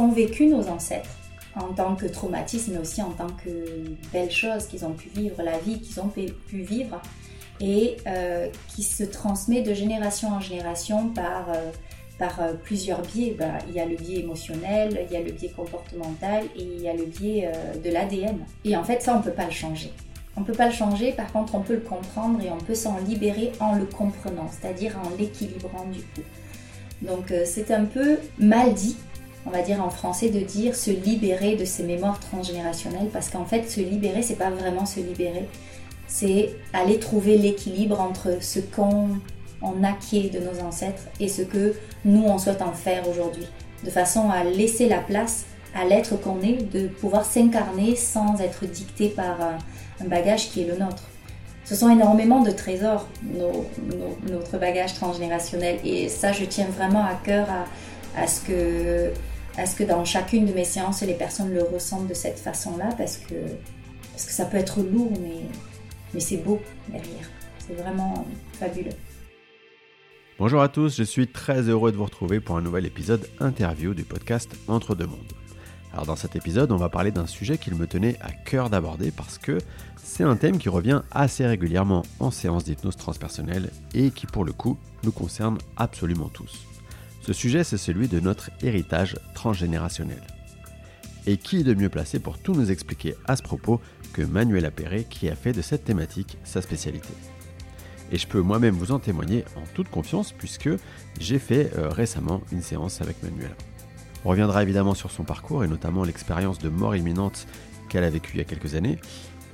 Qu'ont vécu nos ancêtres en tant que traumatisme, mais aussi en tant que belle chose qu'ils ont pu vivre, la vie qu'ils ont pu vivre, et euh, qui se transmet de génération en génération par, euh, par euh, plusieurs biais. Bah, il y a le biais émotionnel, il y a le biais comportemental et il y a le biais de l'ADN. Et en fait, ça, on ne peut pas le changer. On ne peut pas le changer, par contre, on peut le comprendre et on peut s'en libérer en le comprenant, c'est-à-dire en l'équilibrant du coup. Donc c'est un peu mal dit on va dire en français, de dire se libérer de ces mémoires transgénérationnelles, parce qu'en fait, se libérer, c'est pas vraiment se libérer, c'est aller trouver l'équilibre entre ce qu'on on acquiert de nos ancêtres et ce que nous on souhaite en faire aujourd'hui, de façon à laisser la place à l'être qu'on est, de pouvoir s'incarner sans être dicté par un bagage qui est le nôtre. Ce sont énormément de trésors, notre bagage transgénérationnel, et ça, je tiens vraiment à cœur à ce que est-ce que dans chacune de mes séances, les personnes le ressentent de cette façon-là? Parce que, parce que ça peut être lourd, mais, mais c'est beau derrière. C'est vraiment fabuleux. Bonjour à tous, je suis très heureux de vous retrouver pour un nouvel épisode interview du podcast Entre deux mondes. Alors dans cet épisode, on va parler d'un sujet qu'il me tenait à cœur d'aborder parce que c'est un thème qui revient assez régulièrement en séance d'hypnose transpersonnelle et qui pour le coup nous concerne absolument tous. Ce sujet, c'est celui de notre héritage transgénérationnel. Et qui est de mieux placé pour tout nous expliquer à ce propos que Manuel Appéré qui a fait de cette thématique sa spécialité. Et je peux moi-même vous en témoigner en toute confiance puisque j'ai fait euh, récemment une séance avec Manuel. On reviendra évidemment sur son parcours et notamment l'expérience de mort imminente qu'elle a vécue il y a quelques années,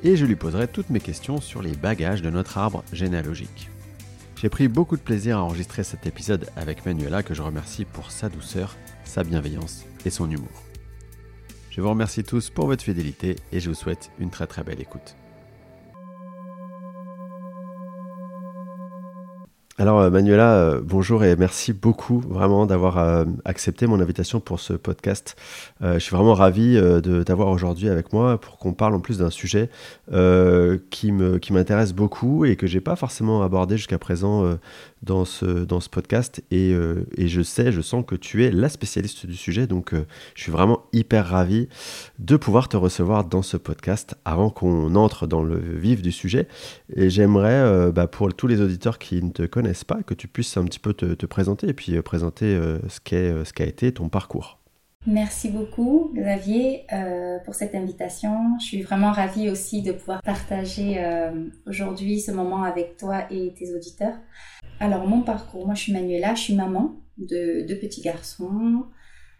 et je lui poserai toutes mes questions sur les bagages de notre arbre généalogique. J'ai pris beaucoup de plaisir à enregistrer cet épisode avec Manuela que je remercie pour sa douceur, sa bienveillance et son humour. Je vous remercie tous pour votre fidélité et je vous souhaite une très très belle écoute. Alors euh, Manuela, euh, bonjour et merci beaucoup vraiment d'avoir euh, accepté mon invitation pour ce podcast. je suis vraiment ravi de t'avoir aujourd'hui avec moi pour qu'on parle en plus d'un sujet qui m'intéresse beaucoup et que j'ai pas forcément abordé jusqu'à présent dans ce, dans ce podcast et, euh, et, je sais, je sens que tu es la spécialiste du sujet, donc euh, je suis vraiment hyper ravi de pouvoir te recevoir dans ce podcast avant qu'on entre dans le vif du sujet. Et j'aimerais, euh, bah, pour tous les auditeurs qui ne te connaissent pas, que tu puisses un petit peu te, te présenter et puis présenter ce ce qu'a été ton parcours. Merci beaucoup Xavier pour cette invitation. Je suis vraiment ravie aussi de pouvoir partager aujourd'hui ce moment avec toi et tes auditeurs. Alors mon parcours, moi je suis Manuela, je suis maman de deux petits garçons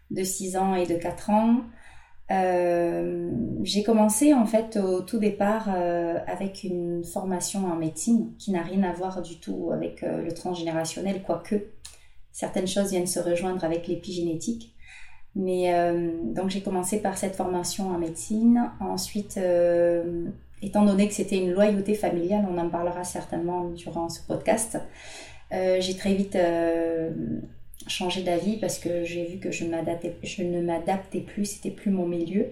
de 6 ans et de 4 ans. Euh, j'ai commencé en fait au tout départ avec une formation en médecine qui n'a rien à voir du tout avec le transgénérationnel, quoique certaines choses viennent se rejoindre avec l'épigénétique. Mais euh, donc j'ai commencé par cette formation en médecine. Ensuite, euh, étant donné que c'était une loyauté familiale, on en parlera certainement durant ce podcast, euh, j'ai très vite changé d'avis parce que j'ai vu que je, je ne m'adaptais plus, c'était plus mon milieu.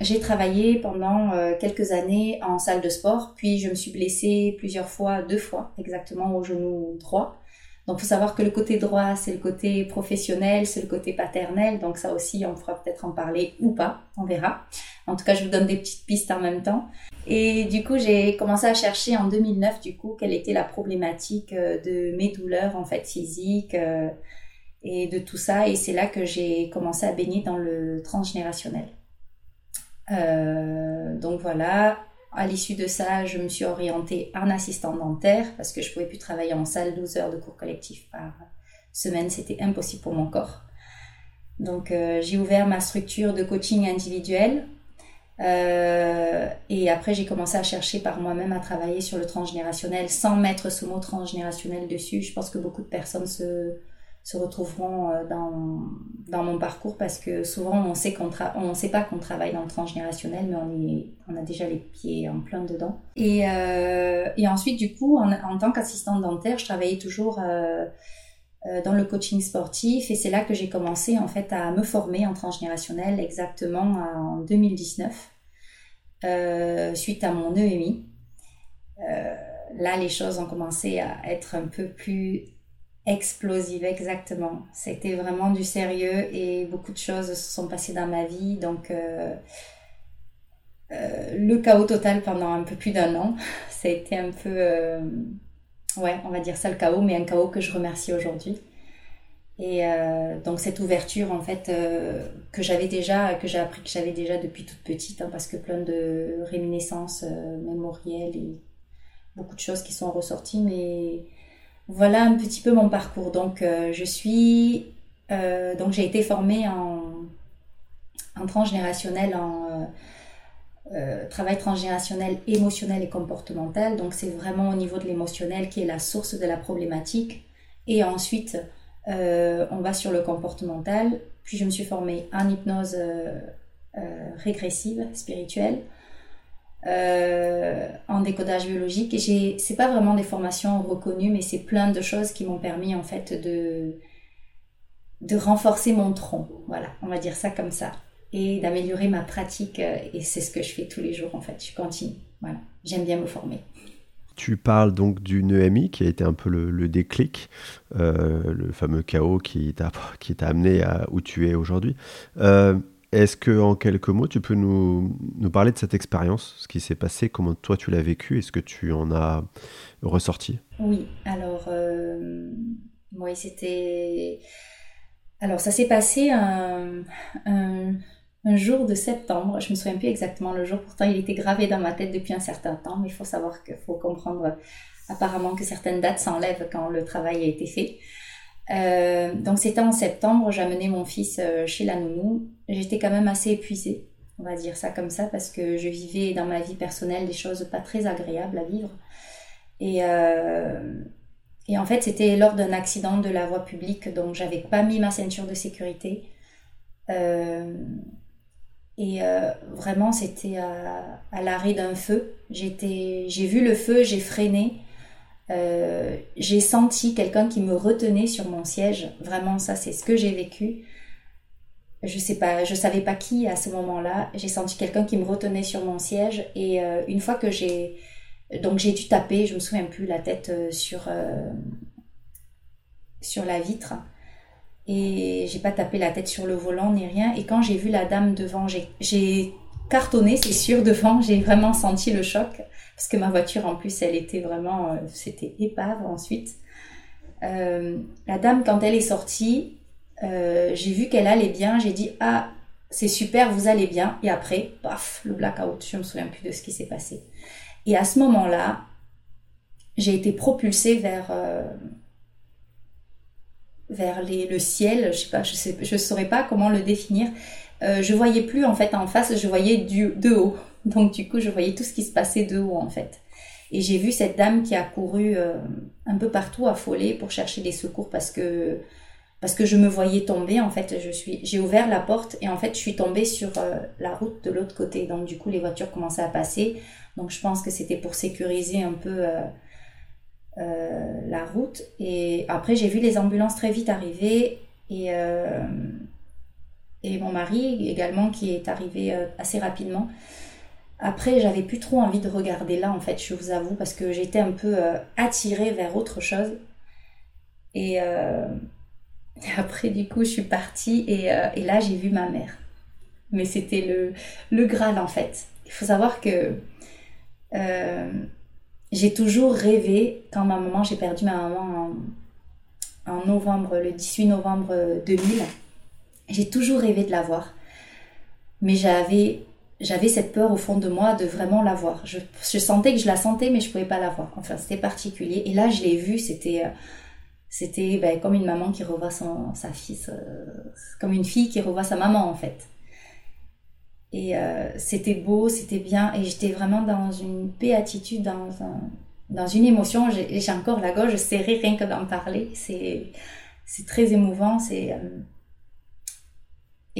J'ai travaillé pendant quelques années en salle de sport, puis je me suis blessée plusieurs fois, deux fois exactement au genou droit. Donc, il faut savoir que le côté droit, c'est le côté professionnel, c'est le côté paternel. Donc, ça aussi, on pourra peut-être en parler ou pas, on verra. En tout cas, je vous donne des petites pistes en même temps. Et du coup, j'ai commencé à chercher en 2009, du coup, quelle était la problématique euh, de mes douleurs, en fait, physiques euh, et de tout ça. Et c'est là que j'ai commencé à baigner dans le transgénérationnel. Euh, donc voilà, à l'issue de ça, je me suis orientée en assistant dentaire parce que je pouvais plus travailler en salle 12 heures de cours collectif par semaine, c'était impossible pour mon corps. Donc euh, j'ai ouvert ma structure de coaching individuel euh, et après j'ai commencé à chercher par moi-même à travailler sur le transgénérationnel sans mettre ce mot transgénérationnel dessus. Je pense que beaucoup de personnes se, se retrouveront euh, dans, dans mon parcours parce que souvent on sait qu'on on sait pas qu'on travaille dans le transgénérationnel mais on est on a déjà les pieds en plein dedans. Et, euh, et ensuite du coup en, en tant qu'assistante dentaire je travaillais toujours euh, dans le coaching sportif et c'est là que j'ai commencé en fait à me former en transgénérationnel exactement en 2019 euh, suite à mon EMI là les choses ont commencé à être un peu plus Explosive, exactement. C'était vraiment du sérieux et beaucoup de choses se sont passées dans ma vie. Donc, euh, euh, le chaos total pendant un peu plus d'un an, ça a été un peu, euh, ouais, on va dire ça le chaos, mais un chaos que je remercie aujourd'hui. Et donc cette ouverture en fait que j'avais déjà, que j'ai appris que j'avais déjà depuis toute petite, hein, parce que plein de réminiscences mémorielles et beaucoup de choses qui sont ressorties, mais voilà un petit peu mon parcours. Donc, euh, je suis. Euh, donc, j'ai été formée en, transgénérationnel, en euh, travail transgénérationnel émotionnel et comportemental. Donc, c'est vraiment au niveau de l'émotionnel qui est la source de la problématique. Et ensuite, on va sur le comportemental. Puis, je me suis formée en hypnose régressive, spirituelle. Euh, en décodage biologique. Et c'est pas vraiment des formations reconnues, mais c'est plein de choses qui m'ont permis en fait de, de renforcer mon tronc. Voilà, on va dire ça comme ça. Et d'améliorer ma pratique. Euh, et c'est ce que je fais tous les jours en fait. Je continue. Voilà, j'aime bien me former. Tu parles donc d'une EMI qui a été un peu le, déclic, euh, le fameux chaos qui t'a amené à où tu es aujourd'hui. Est-ce que en quelques mots, tu peux nous, nous parler de cette expérience, ce qui s'est passé, comment toi tu l'as vécu et ce que tu en as ressorti? Oui, alors, euh, c'était. Alors, ça s'est passé un, un, jour de septembre. Je me souviens plus exactement le jour, pourtant il était gravé dans ma tête depuis un certain temps, mais il faut savoir qu'il faut comprendre apparemment que certaines dates s'enlèvent quand le travail a été fait. Euh, donc c'était en septembre, j'amenais mon fils euh, chez la nounou. J'étais quand même assez épuisée, on va dire ça comme ça, parce que je vivais dans ma vie personnelle des choses pas très agréables à vivre. Et, euh, en fait, c'était lors d'un accident de la voie publique, donc j'avais pas mis ma ceinture de sécurité. et vraiment, c'était à l'arrêt d'un feu. J'ai vu le feu, j'ai freiné. Euh, j'ai senti quelqu'un qui me retenait sur mon siège. Vraiment, ça, c'est ce que j'ai vécu. Je sais pas, je savais pas qui à ce moment-là. J'ai senti quelqu'un qui me retenait sur mon siège. Et euh, une fois que j'ai, donc j'ai dû taper, je me souviens plus, la tête euh, sur sur la vitre. Et j'ai pas tapé la tête sur le volant ni rien. Et quand j'ai vu la dame devant, j'ai cartonné, c'est sûr, devant. J'ai vraiment senti le choc parce que ma voiture en plus elle était vraiment, euh, c'était épave ensuite. Euh, la dame quand elle est sortie, euh, j'ai vu qu'elle allait bien, j'ai dit ah c'est super, vous allez bien. Et après, paf, le blackout, je me souviens plus de ce qui s'est passé. Et à ce moment-là, j'ai été propulsée vers vers le ciel. Je sais pas, je sais, saurais pas comment le définir. Je voyais plus en fait en face, je voyais du de haut. Donc du coup, je voyais tout ce qui se passait de haut en fait. Et j'ai vu cette dame qui a couru euh, un peu partout affolée pour chercher des secours parce que parce que je me voyais tomber en fait. Je suis j'ai ouvert la porte et en fait je suis tombée sur euh, la route de l'autre côté. Donc du coup les voitures commençaient à passer. Donc je pense que c'était pour sécuriser un peu euh, la route. Et après j'ai vu les ambulances très vite arriver et et mon mari également qui est arrivé assez rapidement. Après, j'avais plus trop envie de regarder là, en fait, je vous avoue, parce que j'étais un peu euh, attirée vers autre chose. Et euh, après, du coup, je suis partie et, euh, et là, j'ai vu ma mère. Mais c'était le, le Graal, en fait. Il faut savoir que j'ai toujours rêvé, quand ma maman, j'ai perdu ma maman en, en novembre, le 18 novembre 2000, j'ai toujours rêvé de la voir. Mais j'avais j'avais cette peur au fond de moi de vraiment la voir. Je, sentais que je la sentais, mais je pouvais pas la voir. Enfin, c'était particulier. Et là, je l'ai vue, c'était, euh, c'était ben, comme une maman qui revoit son, sa fille, comme une fille qui revoit sa maman, en fait. Et euh, c'était beau, c'était bien, et j'étais vraiment dans une béatitude, dans, dans une émotion. J'ai encore la gorge serrée rien que d'en parler. C'est, c'est très émouvant. C'est, euh,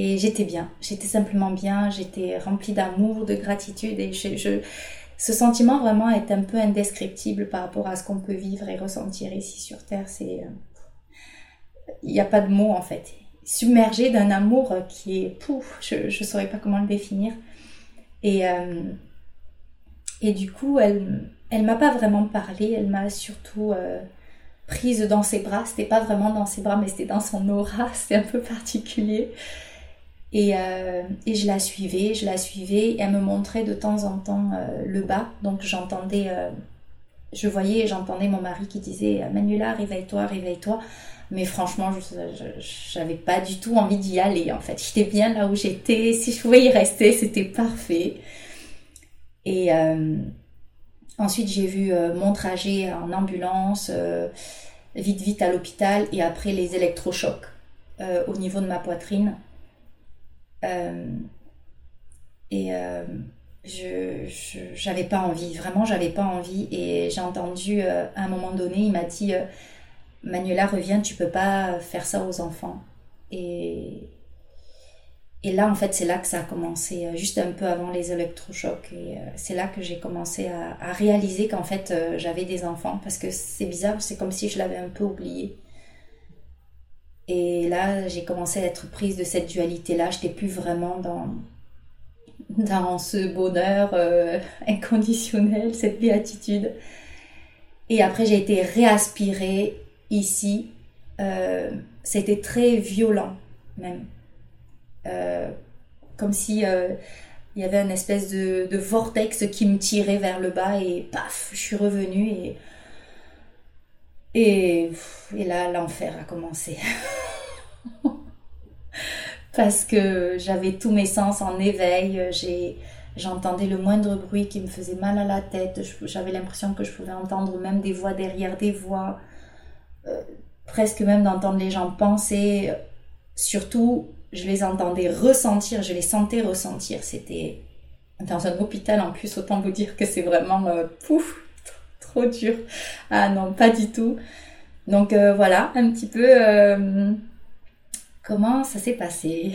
et j'étais bien, j'étais simplement bien, j'étais remplie d'amour, de gratitude et ce sentiment vraiment est un peu indescriptible par rapport à ce qu'on peut vivre et ressentir ici sur Terre. Euh, il n'y a pas de mots en fait. Submergé d'un amour qui est pouf, je ne saurais pas comment le définir. Et, euh, et du coup, elle, elle m'a pas vraiment parlé, elle m'a surtout euh, prise dans ses bras. C'était pas vraiment dans ses bras, mais c'était dans son aura. C'était un peu particulier. Et, euh, et, je la suivais, je la suivais. Et elle me montrait de temps en temps euh, le bas. Donc j'entendais, euh, je voyais et j'entendais mon mari qui disait Manuela, réveille-toi, réveille-toi. Mais franchement, je n'avais pas du tout envie d'y aller en fait. J'étais bien là où j'étais. Si je pouvais y rester, c'était parfait. Et ensuite, j'ai vu mon trajet en ambulance, vite, vite à l'hôpital et après les électrochocs au niveau de ma poitrine. Euh, et euh, je j'avais pas envie, vraiment j'avais pas envie. Et j'ai entendu euh, à un moment donné, il m'a dit Manuela, reviens, tu peux pas faire ça aux enfants. Et, et là, en fait, c'est là que ça a commencé, juste un peu avant les électrochocs. Et c'est là que j'ai commencé à, à réaliser qu'en fait, j'avais des enfants. Parce que c'est bizarre, c'est comme si je l'avais un peu oublié. Et là, j'ai commencé à être prise de cette dualité-là. Je n'étais plus vraiment dans, dans ce bonheur euh, inconditionnel, cette béatitude. Et après, j'ai été réaspirée ici. Euh, c'était très violent, même. Euh, comme si il y avait une espèce de, de, vortex qui me tirait vers le bas et paf, je suis revenue et et, là, l'enfer a commencé. Parce que j'avais tous mes sens en éveil, j'entendais le moindre bruit qui me faisait mal à la tête, j'avais l'impression que je pouvais entendre même des voix derrière des voix, euh, presque même d'entendre les gens penser. Surtout, je les entendais ressentir, je les sentais ressentir. C'était dans un hôpital en plus, autant vous dire que c'est vraiment euh, pouf, trop dur. Ah non, pas du tout. Donc euh, voilà, un petit peu euh, comment ça s'est passé.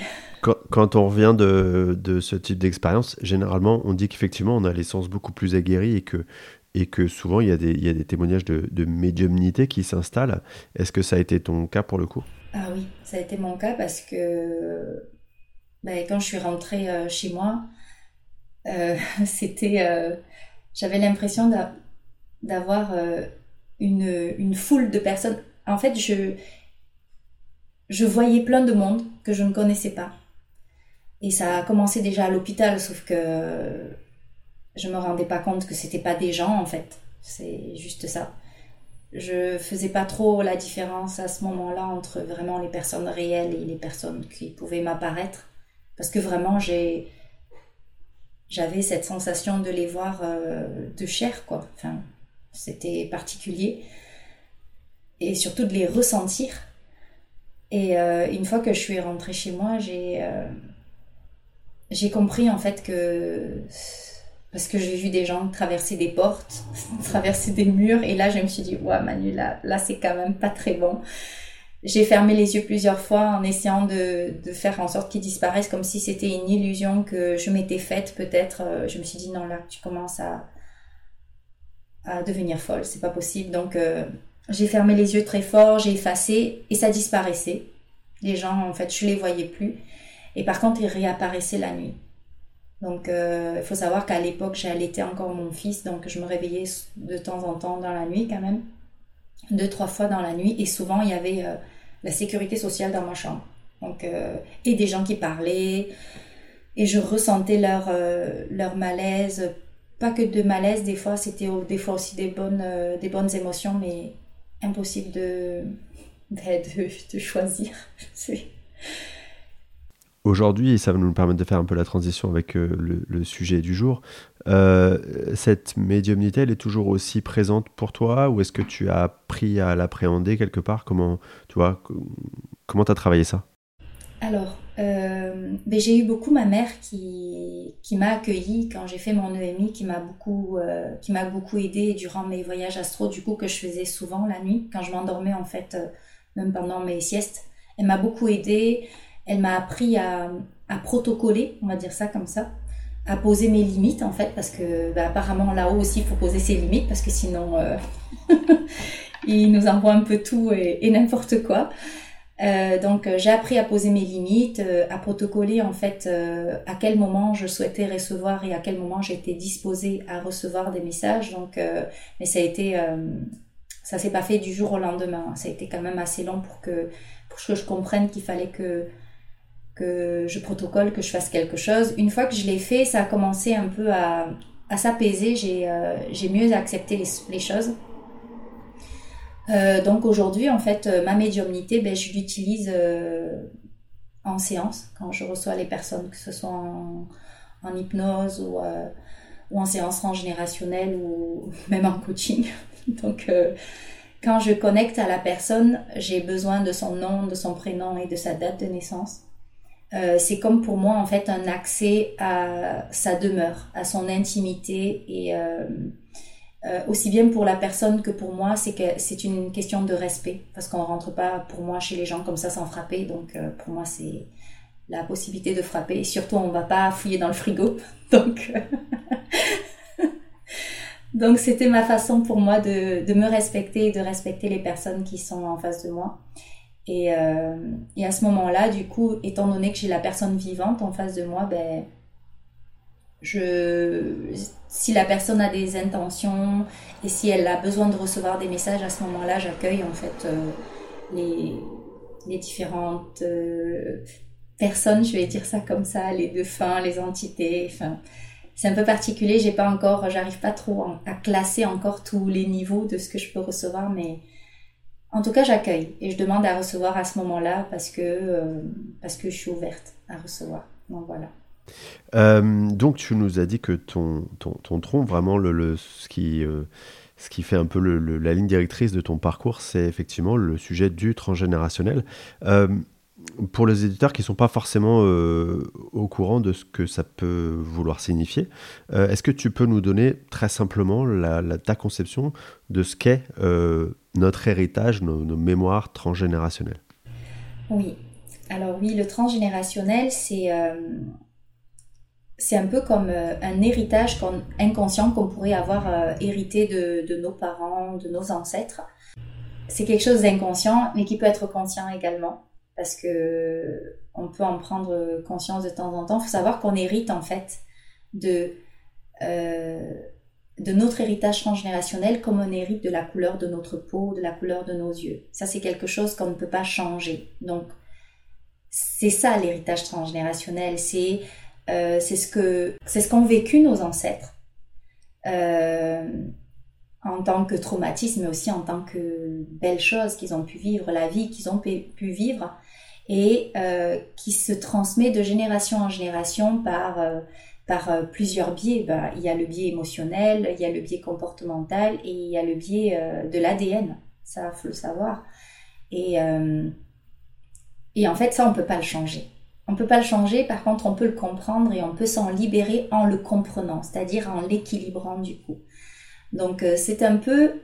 Quand, on revient de, de ce type d'expérience, généralement, on dit qu'effectivement, on a les sens beaucoup plus aguerris et que, et que souvent, il y a des, il y a des témoignages de, de médiumnité qui s'installent. Est-ce que ça a été ton cas pour le coup? Ah oui, ça a été mon cas parce que ben, quand je suis rentrée euh, chez moi, c'était... J'avais l'impression d'avoir euh, une, une, foule de personnes. En fait, je, je voyais plein de monde que je ne connaissais pas. Et ça a commencé déjà à l'hôpital, sauf que je me rendais pas compte que c'était pas des gens en fait. C'est juste ça. Je faisais pas trop la différence à ce moment-là entre vraiment les personnes réelles et les personnes qui pouvaient m'apparaître. Parce que vraiment, j'ai, j'avais cette sensation de les voir euh, de chair, quoi. Enfin, c'était particulier. Et surtout de les ressentir. Et euh, une fois que je suis rentrée chez moi, j'ai euh, j'ai compris en fait que parce que j'ai vu des gens traverser des portes, traverser des murs, et là je me suis dit ouais Manu là là c'est quand même pas très bon. J'ai fermé les yeux plusieurs fois en essayant de, de faire en sorte qu'ils disparaissent comme si c'était une illusion que je m'étais faite peut-être. Euh, je me suis dit non là tu commences à devenir folle, c'est pas possible. Donc euh, j'ai fermé les yeux très fort, j'ai effacé et ça disparaissait. Les gens, en fait, je les voyais plus. Et par contre, ils réapparaissaient la nuit. Donc euh, il faut savoir qu'à l'époque, j'allaitais encore mon fils, donc je me réveillais de temps en temps dans la nuit quand même, deux, trois fois dans la nuit. Et souvent, il y avait euh, la sécurité sociale dans ma chambre. Donc, et des gens qui parlaient. Et je ressentais leur, leur malaise pas que de malaise, des fois c'était des fois aussi des bonnes, euh, des bonnes émotions, mais impossible de, de, de choisir. Aujourd'hui, ça va nous permettre de faire un peu la transition avec euh, le, sujet du jour. Euh, cette médiumnité, elle est toujours aussi présente pour toi ou est-ce que tu as appris à l'appréhender quelque part? Comment tu vois Comment tu as travaillé ça? Alors, euh, ben, j'ai eu beaucoup ma mère qui, qui m'a accueillie quand j'ai fait mon EMI, qui m'a beaucoup, euh, beaucoup aidée durant mes voyages astro, du coup que je faisais souvent la nuit, quand je m'endormais en fait, euh, même pendant mes siestes. Elle m'a beaucoup aidée, elle m'a appris à, à protocoler, on va dire ça comme ça, à poser mes limites en fait, parce que ben, apparemment là-haut aussi il faut poser ses limites, parce que sinon il nous envoie un peu tout et n'importe quoi. Euh, donc euh, j'ai appris à poser mes limites, euh, à protocoler en fait à quel moment je souhaitais recevoir et à quel moment j'étais disposée à recevoir des messages. Donc, mais ça a été ça s'est pas fait du jour au lendemain. Ça a été quand même assez long pour que, pour que je comprenne qu'il fallait que, que je protocole, que je fasse quelque chose. Une fois que je l'ai fait, ça a commencé un peu à, à s'apaiser. J'ai j'ai mieux accepté les, les choses. Euh, donc aujourd'hui, en fait, ma médiumnité, ben, je l'utilise euh, en séance quand je reçois les personnes, que ce soit en, hypnose ou, euh, en séance transgénérationnelle ou même en coaching. Donc, euh, quand je connecte à la personne, j'ai besoin de son nom, de son prénom et de sa date de naissance. Euh, c'est comme pour moi en fait un accès à sa demeure, à son intimité et euh, euh, aussi bien pour la personne que pour moi, c'est que c'est une question de respect parce qu'on rentre pas pour moi chez les gens comme ça sans frapper. Donc euh, pour moi c'est la possibilité de frapper et surtout on va pas fouiller dans le frigo. Donc Donc c'était ma façon pour moi de, de, me respecter et de respecter les personnes qui sont en face de moi. Et, euh, et à ce moment-là, du coup, étant donné que j'ai la personne vivante en face de moi, ben, je, si la personne a des intentions et si elle a besoin de recevoir des messages, à ce moment-là, j'accueille en fait euh, les, différentes euh, personnes, je vais dire ça comme ça, les défunts, les entités, enfin c'est un peu particulier. J'ai pas encore, j'arrive pas trop à classer encore tous les niveaux de ce que je peux recevoir, mais en tout cas, j'accueille et je demande à recevoir à ce moment-là parce que euh, parce que je suis ouverte à recevoir. Donc voilà. Euh, donc tu nous as dit que ton ton, ton tronc, vraiment le, le ce qui euh, ce qui fait un peu la ligne directrice de ton parcours, c'est effectivement le sujet du transgénérationnel. Euh, pour les éditeurs qui ne sont pas forcément au courant de ce que ça peut vouloir signifier, est-ce que tu peux nous donner très simplement la, ta conception de ce qu'est notre héritage, nos, mémoires transgénérationnelles? Oui. Alors oui, le transgénérationnel, c'est c'est un peu comme un héritage inconscient qu'on pourrait avoir hérité de, nos parents, de nos ancêtres. C'est quelque chose d'inconscient, mais qui peut être conscient également parce que on peut en prendre conscience de temps en temps. Il faut savoir qu'on hérite en fait de, euh, de notre héritage transgénérationnel comme on hérite de la couleur de notre peau, de la couleur de nos yeux. Ça, c'est quelque chose qu'on ne peut pas changer. Donc, c'est ça l'héritage transgénérationnel. C'est euh, c'est ce que c'est ce qu'ont vécu nos ancêtres. Euh, en tant que traumatisme, mais aussi en tant que belle chose qu'ils ont pu vivre, la vie qu'ils ont pu vivre et euh, qui se transmet de génération en génération par, euh, par euh, plusieurs biais. Bah, il y a le biais émotionnel, il y a le biais comportemental et il y a le biais euh, de l'ADN. Ça, faut le savoir. Et, euh, et en fait, ça, on peut pas le changer. On peut pas le changer, par contre, on peut le comprendre et on peut s'en libérer en le comprenant, c'est-à-dire en l'équilibrant du coup. Donc, euh, c'est un peu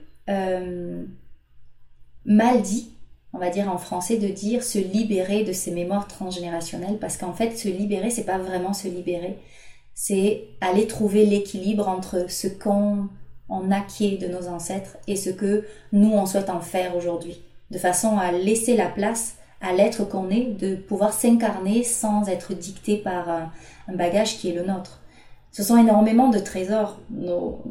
mal dit on va dire en français, de dire se libérer de ces mémoires transgénérationnelles, parce qu'en fait, se libérer, c'est pas vraiment se libérer, c'est aller trouver l'équilibre entre ce qu'on on acquiert de nos ancêtres et ce que nous on souhaite en faire aujourd'hui, de façon à laisser la place à l'être qu'on est, de pouvoir s'incarner sans être dicté par un, un, bagage qui est le nôtre. Ce sont énormément de trésors, nos,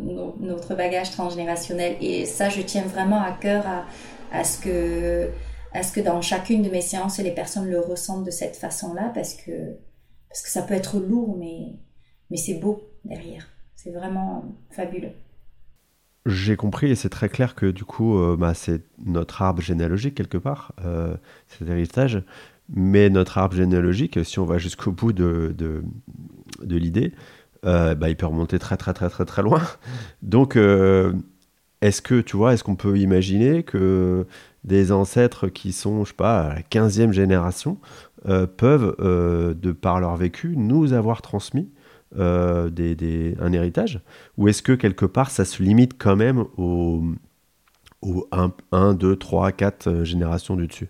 notre bagage transgénérationnel, et ça, je tiens vraiment à cœur à, à ce que est-ce que dans chacune de mes séances, les personnes le ressentent de cette façon-là parce que, parce que ça peut être lourd, mais, mais c'est beau derrière. C'est vraiment fabuleux. J'ai compris et c'est très clair que du coup, euh, bah, c'est notre arbre généalogique quelque part, euh, cet héritage. Mais notre arbre généalogique, si on va jusqu'au bout de, l'idée, euh, bah, il peut remonter très très très très très loin. Donc, est-ce que tu vois, est-ce qu'on peut imaginer que des ancêtres qui sont, je sais pas, à la 15e génération, peuvent, de par leur vécu, nous avoir transmis euh, un héritage Ou est-ce que quelque part ça se limite quand même aux, aux 1, 2, 3, 4 générations du dessus?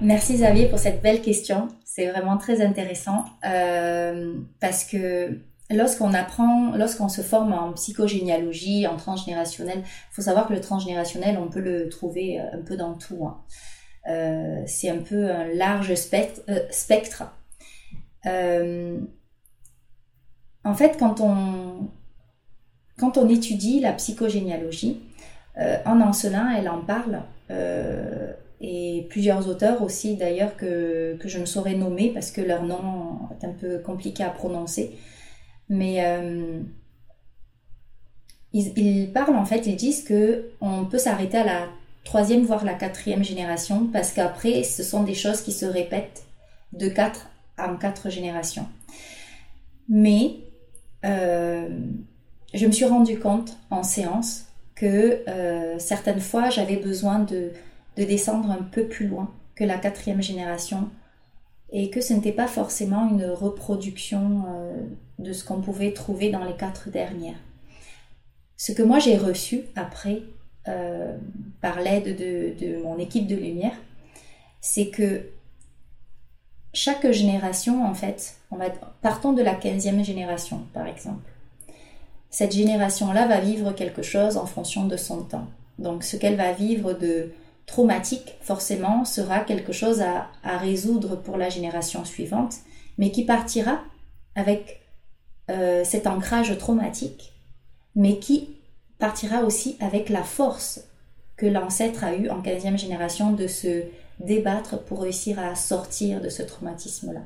Merci Xavier pour cette belle question. C'est vraiment très intéressant euh, parce que lorsqu'on apprend, lorsqu'on se forme en psychogénéalogie, en transgénérationnel, il faut savoir que le transgénérationnel, on peut le trouver euh, un peu dans tout. Hein. C'est un peu un large spectre. Spectre. Euh, en fait, quand on, quand on étudie la psychogénéalogie, en Ancelin, elle en parle et plusieurs auteurs aussi d'ailleurs que, que, je ne saurais nommer parce que leur nom est un peu compliqué à prononcer. Mais euh, ils, parlent en fait, ils disent que on peut s'arrêter à la troisième voire la quatrième génération parce qu'après ce sont des choses qui se répètent de quatre en quatre générations. Mais euh, je me suis rendu compte en séance que euh, certaines fois j'avais besoin de de descendre un peu plus loin que la quatrième génération et que ce n'était pas forcément une reproduction euh, de ce qu'on pouvait trouver dans les quatre dernières. Ce que moi j'ai reçu après, par l'aide de, mon équipe de lumière, c'est que chaque génération, en fait, partons de la quinzième génération, par exemple. Cette génération-là va vivre quelque chose en fonction de son temps. Donc, ce qu'elle va vivre de, traumatique, forcément, sera quelque chose à, résoudre pour la génération suivante, mais qui partira avec euh, cet ancrage traumatique, mais qui partira aussi avec la force que l'ancêtre a eu en 15e génération de se débattre pour réussir à sortir de ce traumatisme-là.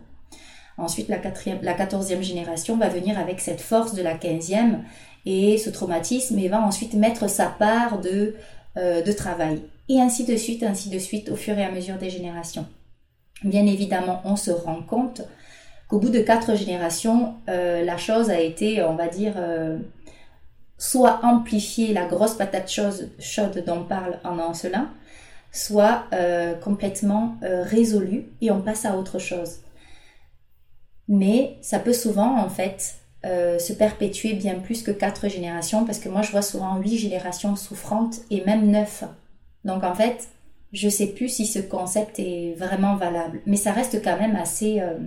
Ensuite, la, la 14e génération va venir avec cette force de la 15e et ce traumatisme et va ensuite mettre sa part de, euh, de travail et ainsi de suite, ainsi de suite au fur et à mesure des générations. Bien évidemment, on se rend compte qu'au bout de quatre générations, euh, la chose a été, on va dire, euh, soit amplifiée, la grosse patate chaude, dont parle en Ancelin, soit complètement résolue et on passe à autre chose. Mais ça peut souvent, en fait, se perpétuer bien plus que quatre générations, parce que moi, je vois souvent huit générations souffrantes et même neuf. Donc en fait, je sais plus si ce concept est vraiment valable, mais ça reste quand même assez euh,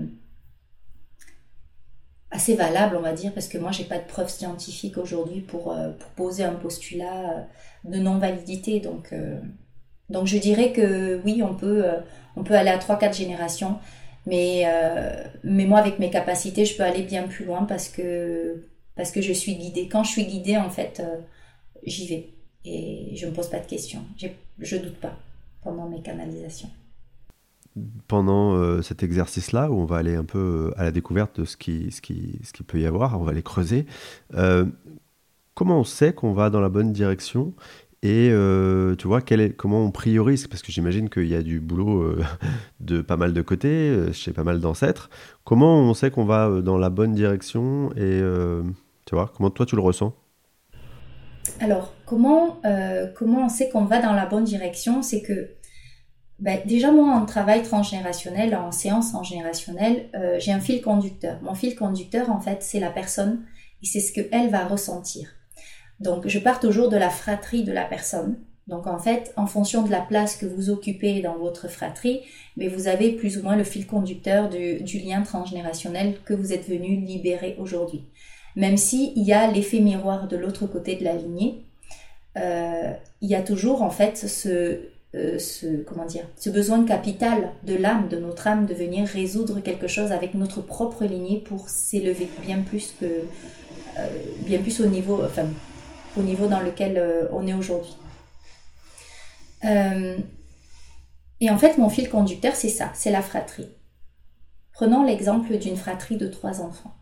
assez valable, on va dire, parce que moi j'ai pas de preuves scientifiques aujourd'hui pour, euh, poser un postulat euh, de non validité, donc donc je dirais que oui, on peut on peut aller à 3-4 générations, mais mais moi avec mes capacités, je peux aller bien plus loin parce que parce que je suis guidée. Quand je suis guidée, en fait, j'y vais et je ne me pose pas de questions. Je ne doute pas pendant mes canalisations. Pendant euh, cet exercice-là, où on va aller un peu euh, à la découverte de ce qui, ce qui, ce qui peut y avoir, on va les creuser, euh, comment on sait qu'on va dans la bonne direction et tu vois, comment on priorise? Parce que j'imagine qu'il y a du boulot de pas mal de côtés, chez pas mal d'ancêtres. Comment on sait qu'on va dans la bonne direction Et tu vois, comment toi tu le ressens? Alors, comment, euh, comment on sait qu'on va dans la bonne direction? C'est que ben, déjà moi en travail transgénérationnel, en séance transgénérationnelle, euh, j'ai un fil conducteur. Mon fil conducteur en fait c'est la personne et c'est ce qu'elle va ressentir. Donc je pars toujours de la fratrie de la personne. Donc en fait, en fonction de la place que vous occupez dans votre fratrie, mais vous avez plus ou moins le fil conducteur du, lien transgénérationnel que vous êtes venu libérer aujourd'hui même s'il y a l'effet miroir de l'autre côté de la lignée, euh, il y a toujours en fait ce, euh, ce, besoin capital de l'âme, de notre âme, de venir résoudre quelque chose avec notre propre lignée pour s'élever bien plus que euh, bien plus au niveau, au niveau dans lequel on est aujourd'hui. et en fait, mon fil conducteur, c'est ça, c'est la fratrie. Prenons l'exemple d'une fratrie de trois enfants.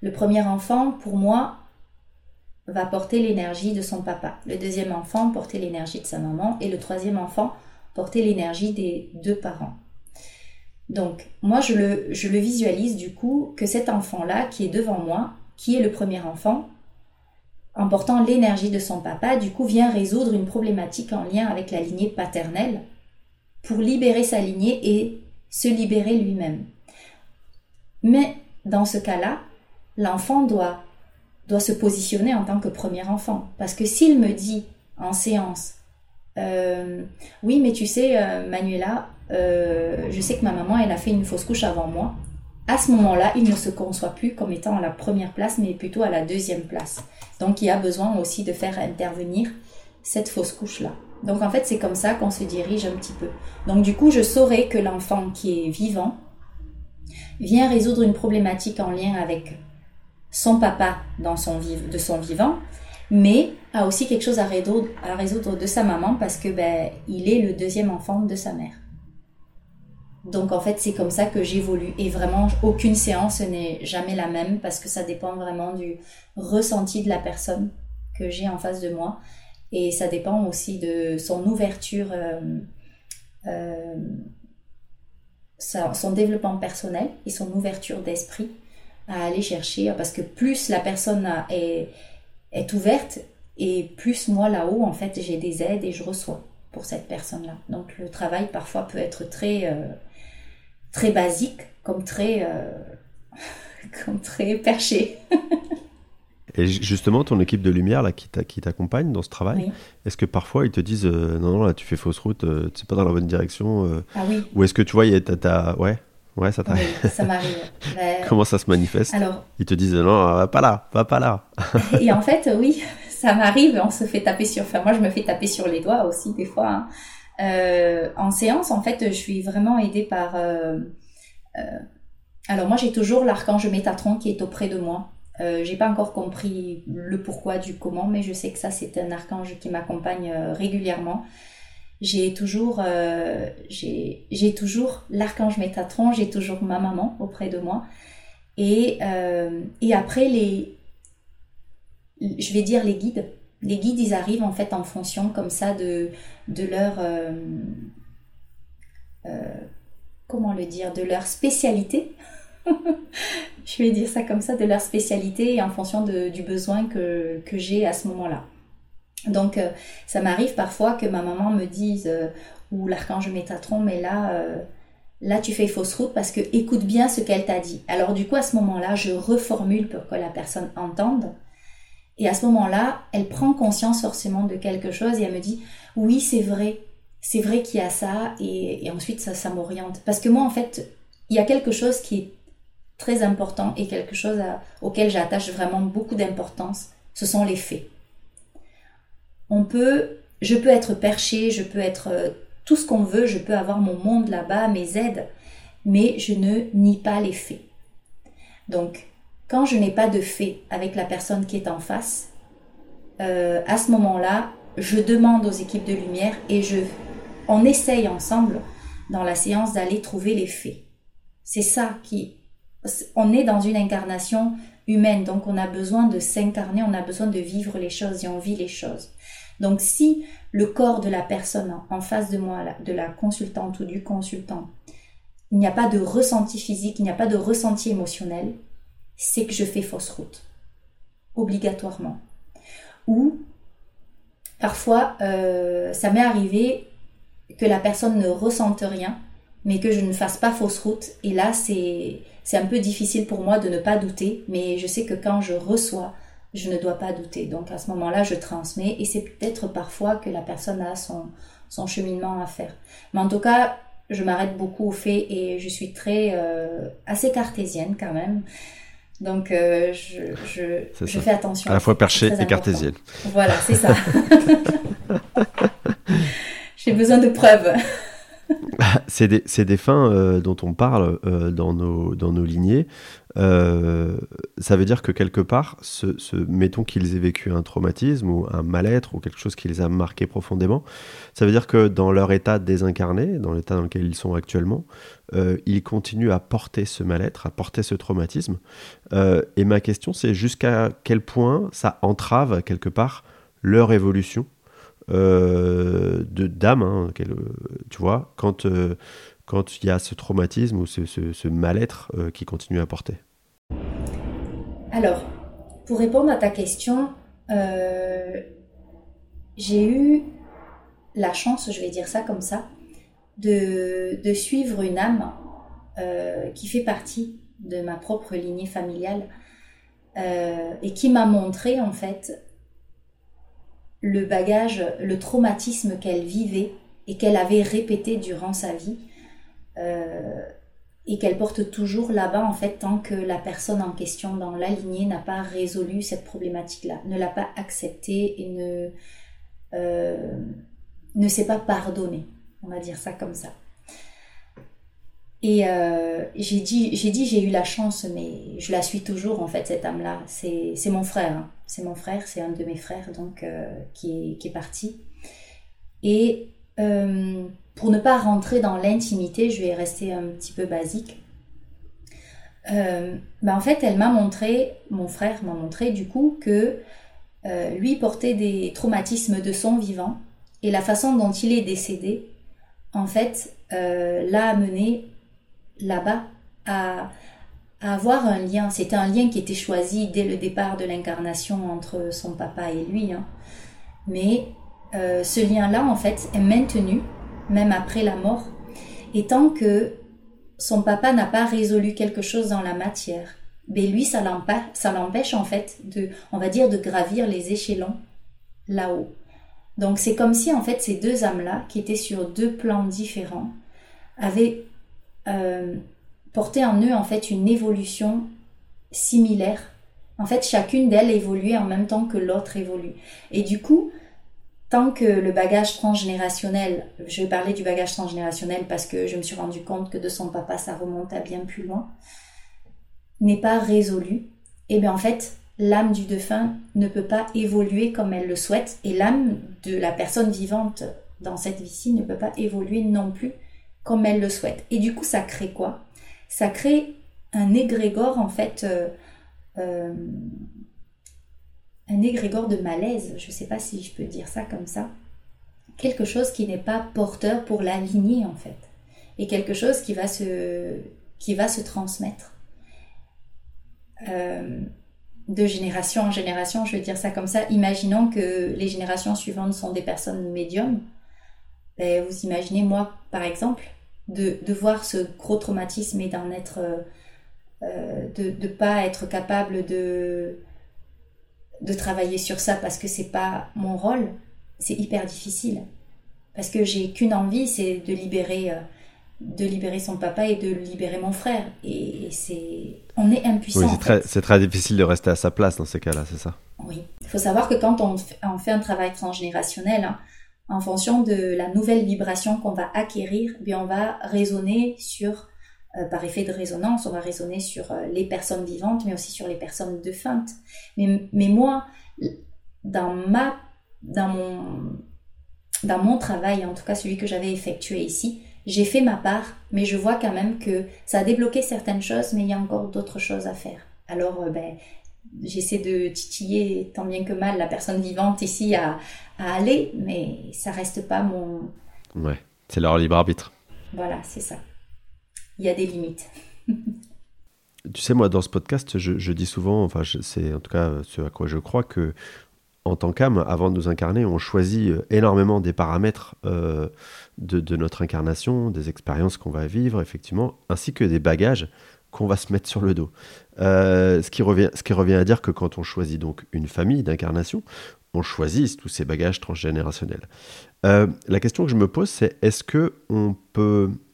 Le premier enfant, pour moi, va porter l'énergie de son papa. Le deuxième enfant porter l'énergie de sa maman. Et le troisième enfant porter l'énergie des deux parents. Donc, moi, je le, je le visualise du coup que cet enfant-là, qui est devant moi, qui est le premier enfant, en portant l'énergie de son papa, du coup, vient résoudre une problématique en lien avec la lignée paternelle pour libérer sa lignée et se libérer lui-même. Mais dans ce cas-là, l'enfant doit, doit se positionner en tant que premier enfant. Parce que s'il me dit en séance, euh, oui, mais tu sais, euh, Manuela, euh, je sais que ma maman, elle a fait une fausse couche avant moi. À ce moment-là, il ne se conçoit plus comme étant à la première place, mais plutôt à la deuxième place. Donc, il y a besoin aussi de faire intervenir cette fausse couche-là. Donc, en fait, c'est comme ça qu'on se dirige un petit peu. Donc, du coup, je saurais que l'enfant qui est vivant vient résoudre une problématique en lien avec son papa dans son de son vivant, mais a aussi quelque chose à résoudre, à résoudre de sa maman parce que ben, il est le deuxième enfant de sa mère. Donc en fait, c'est comme ça que j'évolue. Et vraiment, aucune séance n'est jamais la même parce que ça dépend vraiment du ressenti de la personne que j'ai en face de moi. Et ça dépend aussi de son ouverture, euh, euh, son développement personnel et son ouverture d'esprit à aller chercher. Parce que plus la personne est, ouverte et plus moi là-haut, en fait, j'ai des aides et je reçois pour cette personne-là. Donc le travail parfois peut être très... Euh, très basique, comme très, euh, comme très perché. Et justement, ton équipe de lumière là, qui t'accompagne dans ce travail, est-ce que parfois ils te disent euh, non, non, là tu fais fausse route, euh, tu sais pas dans la bonne direction Ah oui. Ou est-ce que tu vois, y a, ouais, ouais, ça t'arrive. ça m'arrive. Comment ça se manifeste? Alors, Ils te disent non, va pas là, va pas là. et en fait, oui, ça m'arrive, on se fait taper sur. Enfin, moi je me fais taper sur les doigts aussi des fois. Hein. Euh, en séance, en fait, je suis vraiment aidée par... Euh, euh, alors moi, j'ai toujours l'archange Métatron qui est auprès de moi. Euh, j'ai pas encore compris le pourquoi du comment, mais je sais que ça c'est un archange qui m'accompagne régulièrement. J'ai toujours, euh, j'ai toujours l'archange Métatron, j'ai toujours ma maman auprès de moi. Et, et après les, je vais dire les guides les guides, ils arrivent en fait en fonction comme ça de, leur... Euh, euh, comment le dire De leur spécialité. Je vais dire ça comme ça, de leur spécialité et en fonction du besoin que, j'ai à ce moment-là. Donc, euh, ça m'arrive parfois que ma maman me dise, ou l'archange Métatron, mais là, là, tu fais fausse route parce que écoute bien ce qu'elle t'a dit. Alors, du coup, à ce moment-là, je reformule pour que la personne entende et à ce moment-là, elle prend conscience forcément de quelque chose et elle me dit oui, c'est vrai, c'est vrai qu'il y a ça et, ensuite ça, m'oriente. Parce que moi, en fait, il y a quelque chose qui est très important et quelque chose auquel j'attache vraiment beaucoup d'importance, ce sont les faits. On peut, je peux être perché, je peux être euh, tout ce qu'on veut, je peux avoir mon monde là-bas, mes aides, mais je ne nie pas les faits. Donc, quand je n'ai pas de fait avec la personne qui est en face, euh, à ce moment-là, je demande aux équipes de lumière et je, on essaye ensemble dans la séance d'aller trouver les faits. C'est ça qui, on est dans une incarnation humaine, donc on a besoin de s'incarner, on a besoin de vivre les choses et on vit les choses. Donc si le corps de la personne en face de moi, de la consultante ou du consultant, il n'y a pas de ressenti physique, il n'y a pas de ressenti émotionnel, c'est que je fais fausse route, obligatoirement. Ou parfois, euh, ça m'est arrivé que la personne ne ressente rien, mais que je ne fasse pas fausse route. Et là, c'est un peu difficile pour moi de ne pas douter, mais je sais que quand je reçois, je ne dois pas douter. Donc à ce moment-là, je transmets et c'est peut-être parfois que la personne a son, cheminement à faire. Mais en tout cas, je m'arrête beaucoup au fait et je suis très euh, assez cartésienne quand même. Donc, euh, je, je, je fais attention. À la fois perché et cartésienne. Voilà, c'est ça. J'ai besoin de preuves. c'est des, des, fins euh, dont on parle euh, dans, nos, dans nos lignées. Euh, ça veut dire que quelque part, ce, mettons qu'ils aient vécu un traumatisme ou un mal-être ou quelque chose qui les a marqués profondément, ça veut dire que dans leur état désincarné, dans l'état dans lequel ils sont actuellement, ils continuent à porter ce mal-être, à porter ce traumatisme. et ma question, c'est jusqu'à quel point ça entrave quelque part leur évolution euh, de d'âme, hein, tu vois, quand euh, quand il y a ce traumatisme ou ce, mal-être euh, qui continue à porter. Alors, pour répondre à ta question, j'ai eu la chance, je vais dire ça comme ça, de, suivre une âme qui fait partie de ma propre lignée familiale et qui m'a montré en fait le bagage, le traumatisme qu'elle vivait et qu'elle avait répété durant sa vie. euh, et qu'elle porte toujours là-bas en fait tant que la personne en question dans la lignée n'a pas résolu cette problématique-là, ne l'a pas acceptée et ne, euh, ne s'est pas pardonné. On va dire ça comme ça. Et euh, j'ai dit, j'ai dit, j'ai eu la chance, mais je la suis toujours en fait cette âme-là. C'est, c'est mon frère, hein. c'est mon frère, c'est un de mes frères donc euh, qui est qui est parti. Et euh, pour ne pas rentrer dans l'intimité, je vais rester un petit peu basique. Euh, ben en fait, elle m'a montré, mon frère m'a montré du coup que euh, lui portait des traumatismes de son vivant et la façon dont il est décédé, en fait, euh, l'a amené là-bas à, avoir un lien. C'était un lien qui était choisi dès le départ de l'incarnation entre son papa et lui. Hein. Mais ce lien-là, en fait, est maintenu, même après la mort. Et tant que son papa n'a pas résolu quelque chose dans la matière, mais lui, ça l'empêche, en fait, de, on va dire, de gravir les échelons là-haut. Donc c'est comme si, en fait, ces deux âmes-là, qui étaient sur deux plans différents, avaient euh, porté en eux en fait une évolution similaire. En fait, chacune d'elles évoluait en même temps que l'autre évolue. Et du coup, tant que le bagage transgénérationnel, je vais parler du bagage transgénérationnel parce que je me suis rendu compte que de son papa, ça remonte à bien plus loin, n'est pas résolu, et eh bien en fait, l'âme du défunt ne peut pas évoluer comme elle le souhaite, et l'âme de la personne vivante dans cette vie-ci ne peut pas évoluer non plus comme elle le souhaite. Et du coup, ça crée quoi? Ça crée un égrégore, en fait, euh, euh, un égrégore de malaise, je ne sais pas si je peux dire ça comme ça. Quelque chose qui n'est pas porteur pour la lignée, en fait. Et quelque chose qui va se, qui va se transmettre. Euh, de génération en génération, je vais dire ça comme ça. Imaginons que les générations suivantes sont des personnes médiums. Ben, vous imaginez, moi, par exemple, de, de voir ce gros traumatisme et d'en être. Euh, de ne pas être capable de, de travailler sur ça parce que c'est pas mon rôle, c'est hyper difficile. Parce que j'ai qu'une envie, c'est de libérer, euh, de libérer son papa et de libérer mon frère. Et, c'est, on est impuissant. Oui, c'est très, c'est très difficile de rester à sa place dans ces cas-là, c'est ça. Oui, il faut savoir que quand on, on fait un travail transgénérationnel, hein, en fonction de la nouvelle vibration qu'on va acquérir, eh bien on va raisonner sur, euh, par effet de résonance, on va raisonner sur euh, les personnes vivantes, mais aussi sur les personnes défuntes. Mais, mais moi, dans ma, dans mon, dans mon travail, en tout cas celui que j'avais effectué ici, j'ai fait ma part, mais je vois quand même que ça a débloqué certaines choses, mais il y a encore d'autres choses à faire. Alors, euh, ben, j'essaie de titiller tant bien que mal la personne vivante ici à, à aller, mais ça reste pas mon. Ouais, c'est leur libre arbitre. Voilà, c'est ça. Il y a des limites. tu sais, moi, dans ce podcast, je, dis souvent, enfin, c'est en tout cas ce à quoi je crois que en tant qu'âme, avant de nous incarner, on choisit euh, énormément des paramètres euh, de, notre incarnation, des expériences qu'on va vivre, effectivement, ainsi que des bagages qu'on va se mettre sur le dos. Euh, ce, qui revient, ce qui revient à dire que quand on choisit donc une famille d'incarnation, on choisit tous ces bagages transgénérationnels. La question que je me pose, c'est est-ce que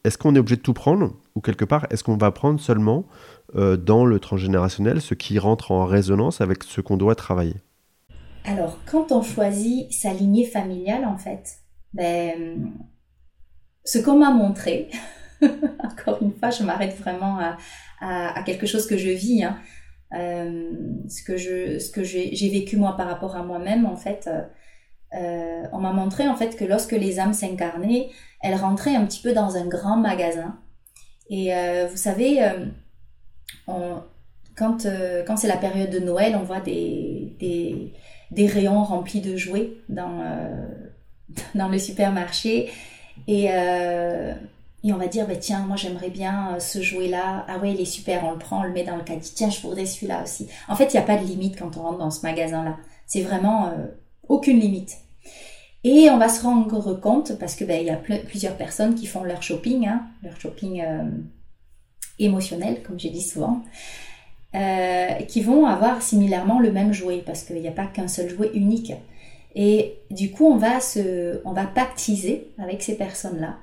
est-ce qu'on est obligé de tout prendre ou quelque part est-ce qu'on va prendre seulement euh, dans le transgénérationnel ce qui rentre en résonance avec ce qu'on doit travailler? Alors, quand on choisit sa lignée familiale, en fait, ben, ce qu'on m'a montré, encore une fois, je m'arrête vraiment à, quelque chose que je vis, hein. euh, ce que je, ce que j'ai vécu moi par rapport à moi-même en fait. Euh, on m'a montré en fait que lorsque les âmes s'incarnaient, elles rentraient un petit peu dans un grand magasin. Et vous savez, on, quand, quand c'est la période de Noël, on voit des, rayons remplis de jouets dans, le supermarché. Et on va dire, bah, tiens, moi j'aimerais bien euh, ce jouet-là. Ah ouais, il est super, on le prend, on le met dans le caddie. Tiens, je voudrais celui-là aussi. En fait, il n'y a pas de limite quand on rentre dans ce magasin-là. C'est vraiment euh, aucune limite. Et on va se rendre compte, parce que ben, il y a plusieurs personnes qui font leur shopping, hein, leur shopping euh, émotionnel, comme j'ai dit souvent, qui vont avoir similairement le même jouet, parce qu'il n'y a pas qu'un seul jouet unique. Et du coup, on va se, on va pactiser avec ces personnes-là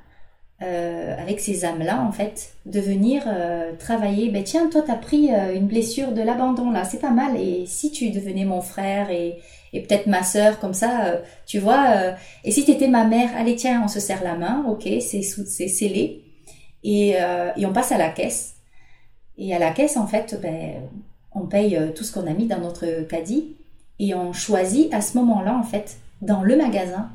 euh, avec ces âmes-là, en fait, de venir euh, travailler. Ben tiens, toi, t'as pris euh, une blessure de l'abandon là, c'est pas mal. Et si tu devenais mon frère et, et peut-être ma sœur, comme ça, tu vois. et si t'étais ma mère, allez tiens, on se serre la main, ok, c'est c'est scellé. Et, et, on passe à la caisse. Et à la caisse, en fait, ben, on paye tout ce qu'on a mis dans notre caddie et on choisit à ce moment-là, en fait, dans le magasin,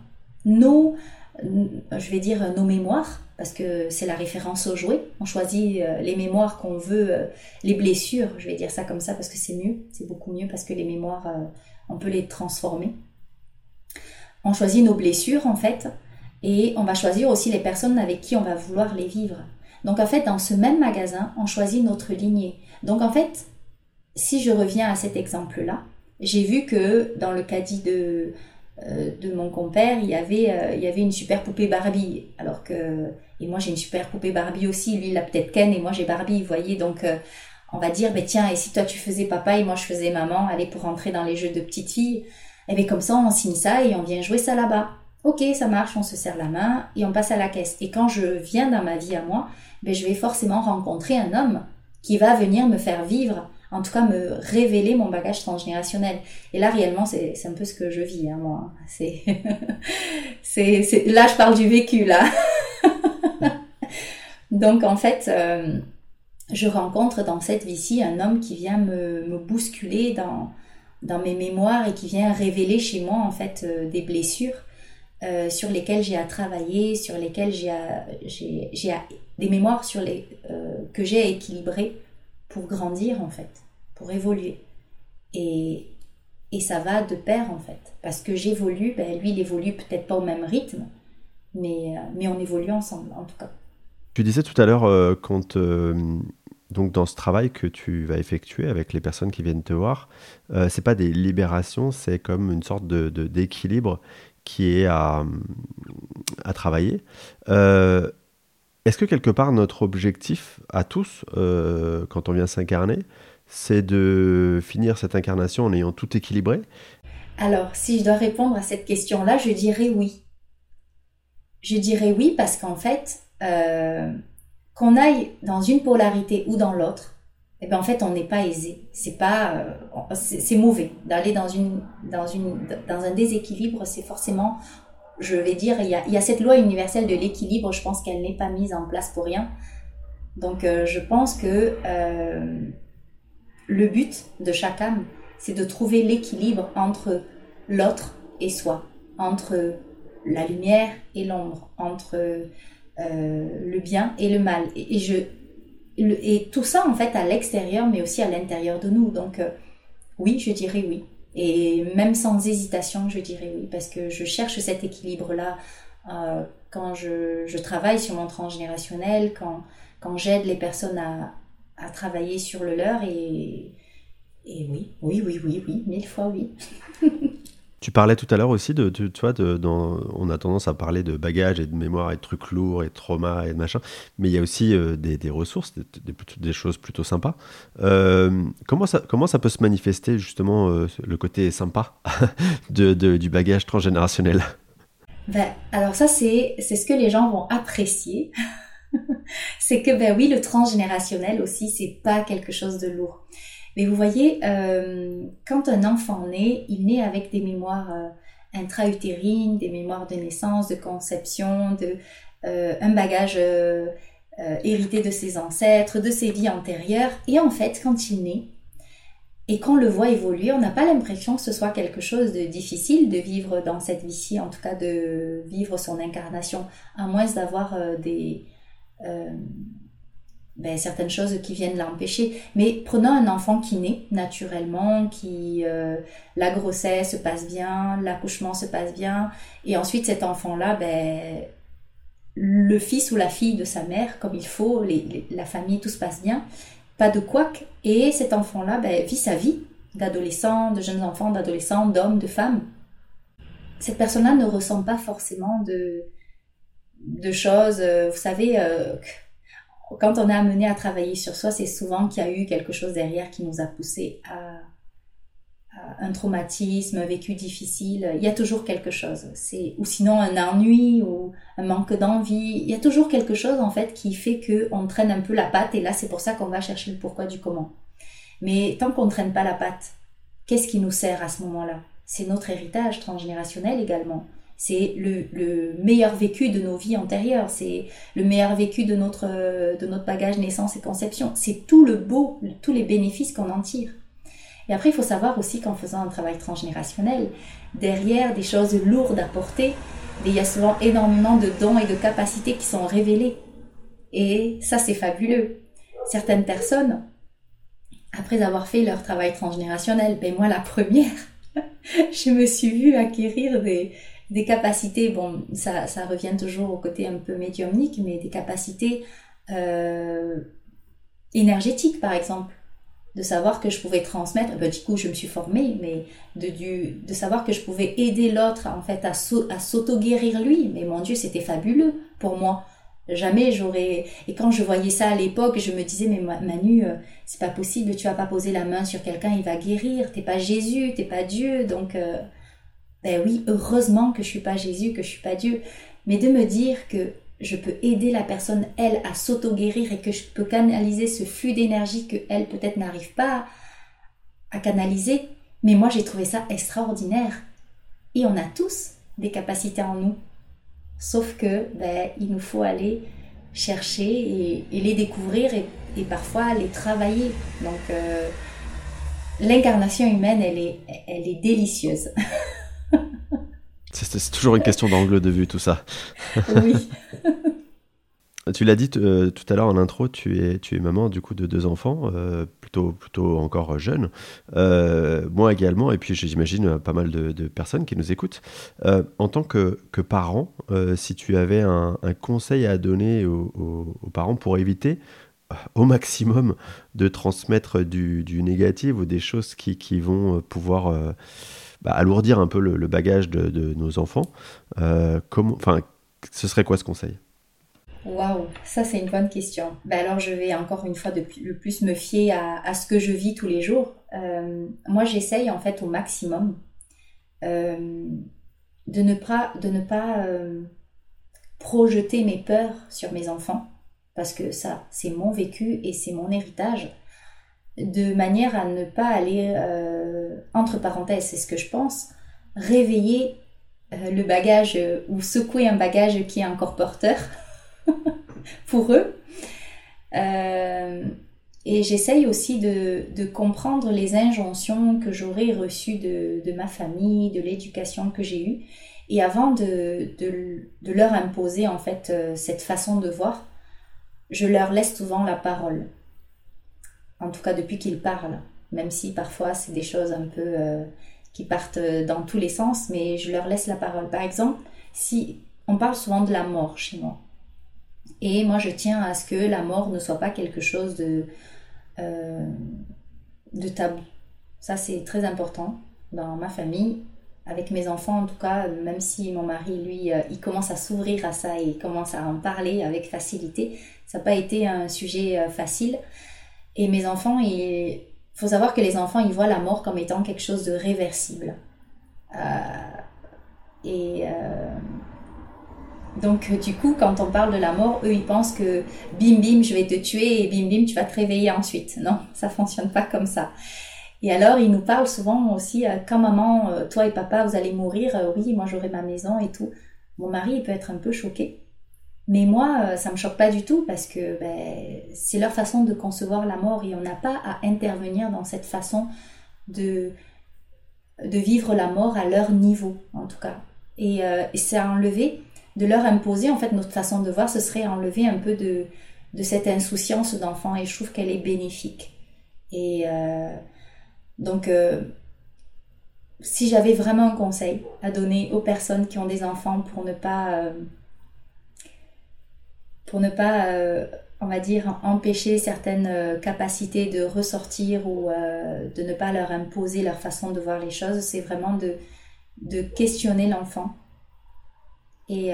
nos, je vais dire, nos mémoires, parce que c'est la référence au jouet. On choisit euh, les mémoires qu'on veut, euh, les blessures, je vais dire ça comme ça parce que c'est mieux, c'est beaucoup mieux parce que les mémoires, euh, on peut les transformer. On choisit nos blessures en fait, et on va choisir aussi les personnes avec qui on va vouloir les vivre. Donc en fait, dans ce même magasin, on choisit notre lignée. Donc en fait, si je reviens à cet exemple-là, j'ai vu que dans le caddie de, euh, de mon compère, il y avait, euh, il y avait une super poupée Barbie. Alors que, et moi j'ai une super poupée Barbie aussi, lui il a peut-être Ken et moi j'ai Barbie, vous voyez. Donc euh, on va dire, ben tiens, et si toi tu faisais papa et moi je faisais maman, allez pour rentrer dans les jeux de petite fille, et eh bien comme ça on signe ça et on vient jouer ça là-bas. Ok, ça marche, on se serre la main et on passe à la caisse. Et quand je viens dans ma vie à moi, ben, je vais forcément rencontrer un homme qui va venir me faire vivre en tout cas me révéler mon bagage transgénérationnel. Et là, réellement, c'est un peu ce que je vis, hein, moi. C'est, c'est, là, je parle du vécu, là. Donc, en fait, euh, je rencontre dans cette vie-ci un homme qui vient me, bousculer dans, mes mémoires et qui vient révéler chez moi, en fait, euh, des blessures. Euh, sur lesquelles j'ai à travailler, sur lesquelles j'ai des mémoires sur les que j'ai à équilibrer pour grandir en fait, pour évoluer. Et, ça va de pair en fait. Parce que j'évolue, ben, lui il évolue peut-être pas au même rythme, mais, euh, mais on évolue ensemble en tout cas. Tu disais tout à l'heure, euh, quand euh, donc dans ce travail que tu vas effectuer avec les personnes qui viennent te voir, euh, c'est pas des libérations, c'est comme une sorte de, d'équilibre qui est à, à travailler. Est-ce que quelque part notre objectif à tous, euh, quand on vient s'incarner, c'est de finir cette incarnation en ayant tout équilibré? Alors, si je dois répondre à cette question-là, je dirais oui. Je dirais oui parce qu'en fait, euh, qu'on aille dans une polarité ou dans l'autre, eh ben en fait, on n'est pas aisé. C'est pas, euh, c'est mauvais d'aller dans une, dans une, dans un déséquilibre. C'est forcément, je vais dire, il y a, cette loi universelle de l'équilibre, je pense qu'elle n'est pas mise en place pour rien. Donc euh, je pense que euh, le but de chaque âme, c'est de trouver l'équilibre entre l'autre et soi, entre la lumière et l'ombre, entre le bien et le mal. Et, je, et tout ça en fait à l'extérieur, mais aussi à l'intérieur de nous. Donc oui, je dirais oui. Et même sans hésitation, je dirais oui, parce que je cherche cet équilibre-là euh, quand je, je, travaille sur mon transgénérationnel, quand, quand j'aide les personnes à, à, travailler sur le leur. Et, et oui, oui, oui, oui, oui, mille fois oui. Tu parlais tout à l'heure aussi de, de, on a tendance à parler de bagages et de mémoire et de trucs lourds et de traumas et de machin, mais il y a aussi euh, des, ressources, des, choses plutôt sympas. Euh, comment, ça, peut se manifester justement euh, le côté sympa du bagage transgénérationnel? Ben, Alors ça, c'est ce que les gens vont apprécier. c'est que ben oui, le transgénérationnel aussi, c'est pas quelque chose de lourd. Mais vous voyez, euh, quand un enfant naît, il naît avec des mémoires euh, intra-utérines, des mémoires de naissance, de conception, de euh, un bagage hérité de ses ancêtres, de ses vies antérieures. Et en fait, quand il naît, et qu'on le voit évoluer, on n'a pas l'impression que ce soit quelque chose de difficile de vivre dans cette vie-ci, en tout cas de vivre son incarnation, à moins d'avoir des, ben, certaines choses qui viennent l'empêcher. Mais prenons un enfant qui naît naturellement, qui euh, la grossesse se passe bien, l'accouchement se passe bien, et ensuite cet enfant-là, ben, le fils ou la fille de sa mère, comme il faut, la famille, tout se passe bien, pas de couac, et cet enfant-là ben, vit sa vie d'adolescent, de jeunes enfants, d'adolescents, d'hommes, de femmes. Cette personne-là ne ressent pas forcément de, de choses, euh, vous savez, euh, quand on est amené à travailler sur soi, c'est souvent qu'il y a eu quelque chose derrière qui nous a poussé à, un traumatisme, un vécu difficile. Il y a toujours quelque chose. C'est ou sinon un ennui ou un manque d'envie. Il y a toujours quelque chose en fait qui fait que on traîne un peu la patte et là c'est pour ça qu'on va chercher le pourquoi du comment. Mais tant qu'on ne traîne pas la patte, qu'est-ce qui nous sert à ce moment-là? C'est notre héritage transgénérationnel également c'est le, meilleur vécu de nos vies antérieures, c'est le meilleur vécu de notre, de notre bagage naissance et conception. C'est tout le beau, tous les bénéfices qu'on en tire. Et après, il faut savoir aussi qu'en faisant un travail transgénérationnel, derrière des choses lourdes à porter, il y a souvent énormément de dons et de capacités qui sont révélés. Et ça, c'est fabuleux. Certaines personnes, après avoir fait leur travail transgénérationnel, ben moi la première, je me suis vue acquérir des, des capacités, bon, ça, ça, revient toujours au côté un peu médiumnique, mais des capacités euh, énergétiques, par exemple. De savoir que je pouvais transmettre, ben, du coup, je me suis formée, mais de, du, de savoir que je pouvais aider l'autre, en fait, à, s'auto-guérir lui. Mais mon Dieu, c'était fabuleux pour moi. Jamais j'aurais. Et quand je voyais ça à l'époque, je me disais, mais Manu, euh, c'est pas possible, tu vas pas poser la main sur quelqu'un, il va guérir. T'es pas Jésus, t'es pas Dieu. Donc, euh, ben oui, heureusement que je suis pas Jésus, que je suis pas Dieu, mais de me dire que je peux aider la personne, elle, à s'auto-guérir et que je peux canaliser ce flux d'énergie que elle peut-être n'arrive pas à canaliser. Mais moi, j'ai trouvé ça extraordinaire. Et on a tous des capacités en nous. Sauf que, ben, il nous faut aller chercher et, les découvrir et, parfois les travailler. Donc, euh, l'incarnation humaine, elle est, elle est délicieuse. C'est toujours une question d'angle de vue, tout ça. Oui. tu l'as dit euh, tout à l'heure en intro, tu es, tu es maman du coup de deux enfants, euh, plutôt, plutôt encore jeunes. Euh, moi également, et puis j'imagine pas mal de, personnes qui nous écoutent. en tant que, que parent, si tu avais un, conseil à donner aux, parents pour éviter au maximum de transmettre du, du, négatif ou des choses qui, qui vont pouvoir bah, alourdir un peu le, bagage de, nos enfants. Euh, enfin, ce serait quoi ce conseil? Waouh, ça c'est une bonne question. Ben alors je vais encore une fois de le plus me fier à, ce que je vis tous les jours. Euh, moi j'essaye en fait au maximum euh, de ne pas, de ne pas projeter mes peurs sur mes enfants parce que ça c'est mon vécu et c'est mon héritage de manière à ne pas aller, euh, entre parenthèses, c'est ce que je pense, réveiller euh, le bagage euh, ou secouer un bagage qui est encore porteur pour eux. et j'essaye aussi de, comprendre les injonctions que j'aurais reçues de, ma famille, de l'éducation que j'ai eue. Et avant de, de, leur imposer en fait cette façon de voir, je leur laisse souvent la parole en tout cas depuis qu'il parle, même si parfois c'est des choses un peu euh, qui partent dans tous les sens, mais je leur laisse la parole. Par exemple, si on parle souvent de la mort chez moi, et moi je tiens à ce que la mort ne soit pas quelque chose de, euh, de tabou. Ça c'est très important dans ma famille. Avec mes enfants, en tout cas, même si mon mari, lui, euh, il commence à s'ouvrir à ça et commence à en parler avec facilité, ça n'a pas été un sujet facile. Et mes enfants, il faut savoir que les enfants, ils voient la mort comme étant quelque chose de réversible. Euh, et euh, donc, du coup, quand on parle de la mort, eux, ils pensent que bim bim, je vais te tuer et bim bim, tu vas te réveiller ensuite. Non, ça fonctionne pas comme ça. Et alors, ils nous parlent souvent aussi, euh, quand maman, toi et papa, vous allez mourir, oui, moi j'aurai ma maison et tout. Mon mari, il peut être un peu choqué. Mais moi, euh, ça me choque pas du tout parce que ben, c'est leur façon de concevoir la mort et on n'a pas à intervenir dans cette façon de, vivre la mort à leur niveau, en tout cas. Et, euh, c'est enlever, de leur imposer, en fait, notre façon de voir, ce serait enlever un peu de, de cette insouciance d'enfant et je trouve qu'elle est bénéfique. Et euh, donc, si j'avais vraiment un conseil à donner aux personnes qui ont des enfants pour ne pas pour ne pas, euh, on va dire, empêcher certaines euh, capacités de ressortir ou euh, de ne pas leur imposer leur façon de voir les choses. C'est vraiment de, questionner l'enfant et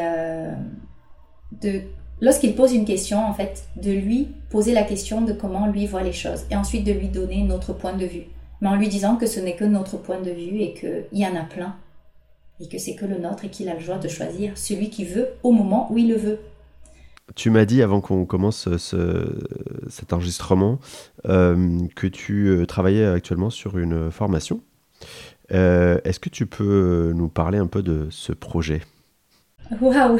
de lorsqu'il pose une question, en fait, de lui poser la question de comment lui voit les choses et ensuite de lui donner notre point de vue. Mais en lui disant que ce n'est que notre point de vue et qu'il y en a plein et que c'est que le nôtre et qu'il a le choix de choisir celui qui veut au moment où il le veut. Tu m'as dit avant qu'on commence cet enregistrement euh, que tu euh, travaillais actuellement sur une formation. Euh, est-ce que tu peux nous parler un peu de ce projet? Waouh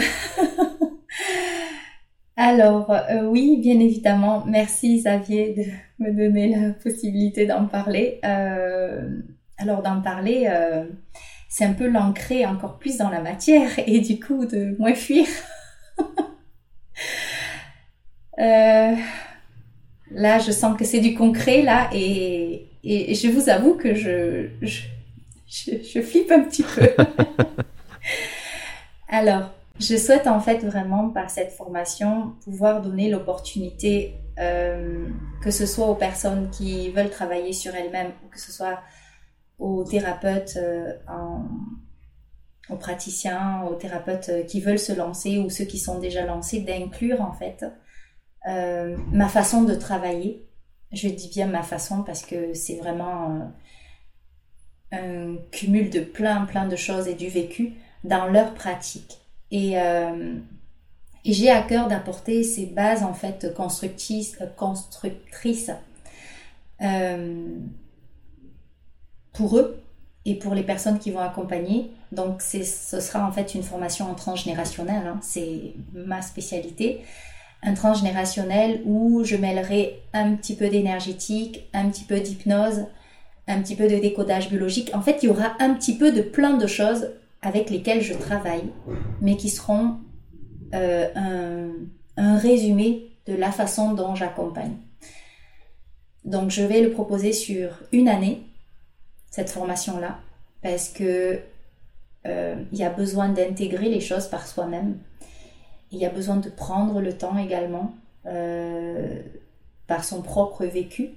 Alors, oui, bien évidemment, merci Xavier de me donner la possibilité d'en parler. Alors, d'en parler, c'est un peu l'ancrer encore plus dans la matière et du coup de moins fuir. là, je sens que c'est du concret, là, et, et, je vous avoue que je, je, je flippe un petit peu. alors, je souhaite en fait vraiment par cette formation pouvoir donner l'opportunité, euh, que ce soit aux personnes qui veulent travailler sur elles-mêmes ou que ce soit aux thérapeutes, euh, aux praticiens, aux thérapeutes qui veulent se lancer ou ceux qui sont déjà lancés, d'inclure en fait euh, ma façon de travailler. Je dis bien ma façon parce que c'est vraiment un cumul de plein plein de choses et du vécu dans leur pratique. Euh, et, j'ai à cœur d'apporter ces bases en fait constructrices, euh, pour eux et pour les personnes qui vont accompagner. Donc ce sera en fait une formation en transgénérationnel, hein. c'est ma spécialité. Un transgénérationnel où je mêlerai un petit peu d'énergétique, un petit peu d'hypnose, un petit peu de décodage biologique. En fait, il y aura un petit peu de plein de choses avec lesquels je travaille, mais qui seront euh, un, un, résumé de la façon dont j'accompagne. Donc je vais le proposer sur une année, cette formation-là, parce que euh, il y a besoin d'intégrer les choses par soi-même. Il y a besoin de prendre le temps également euh, par son propre vécu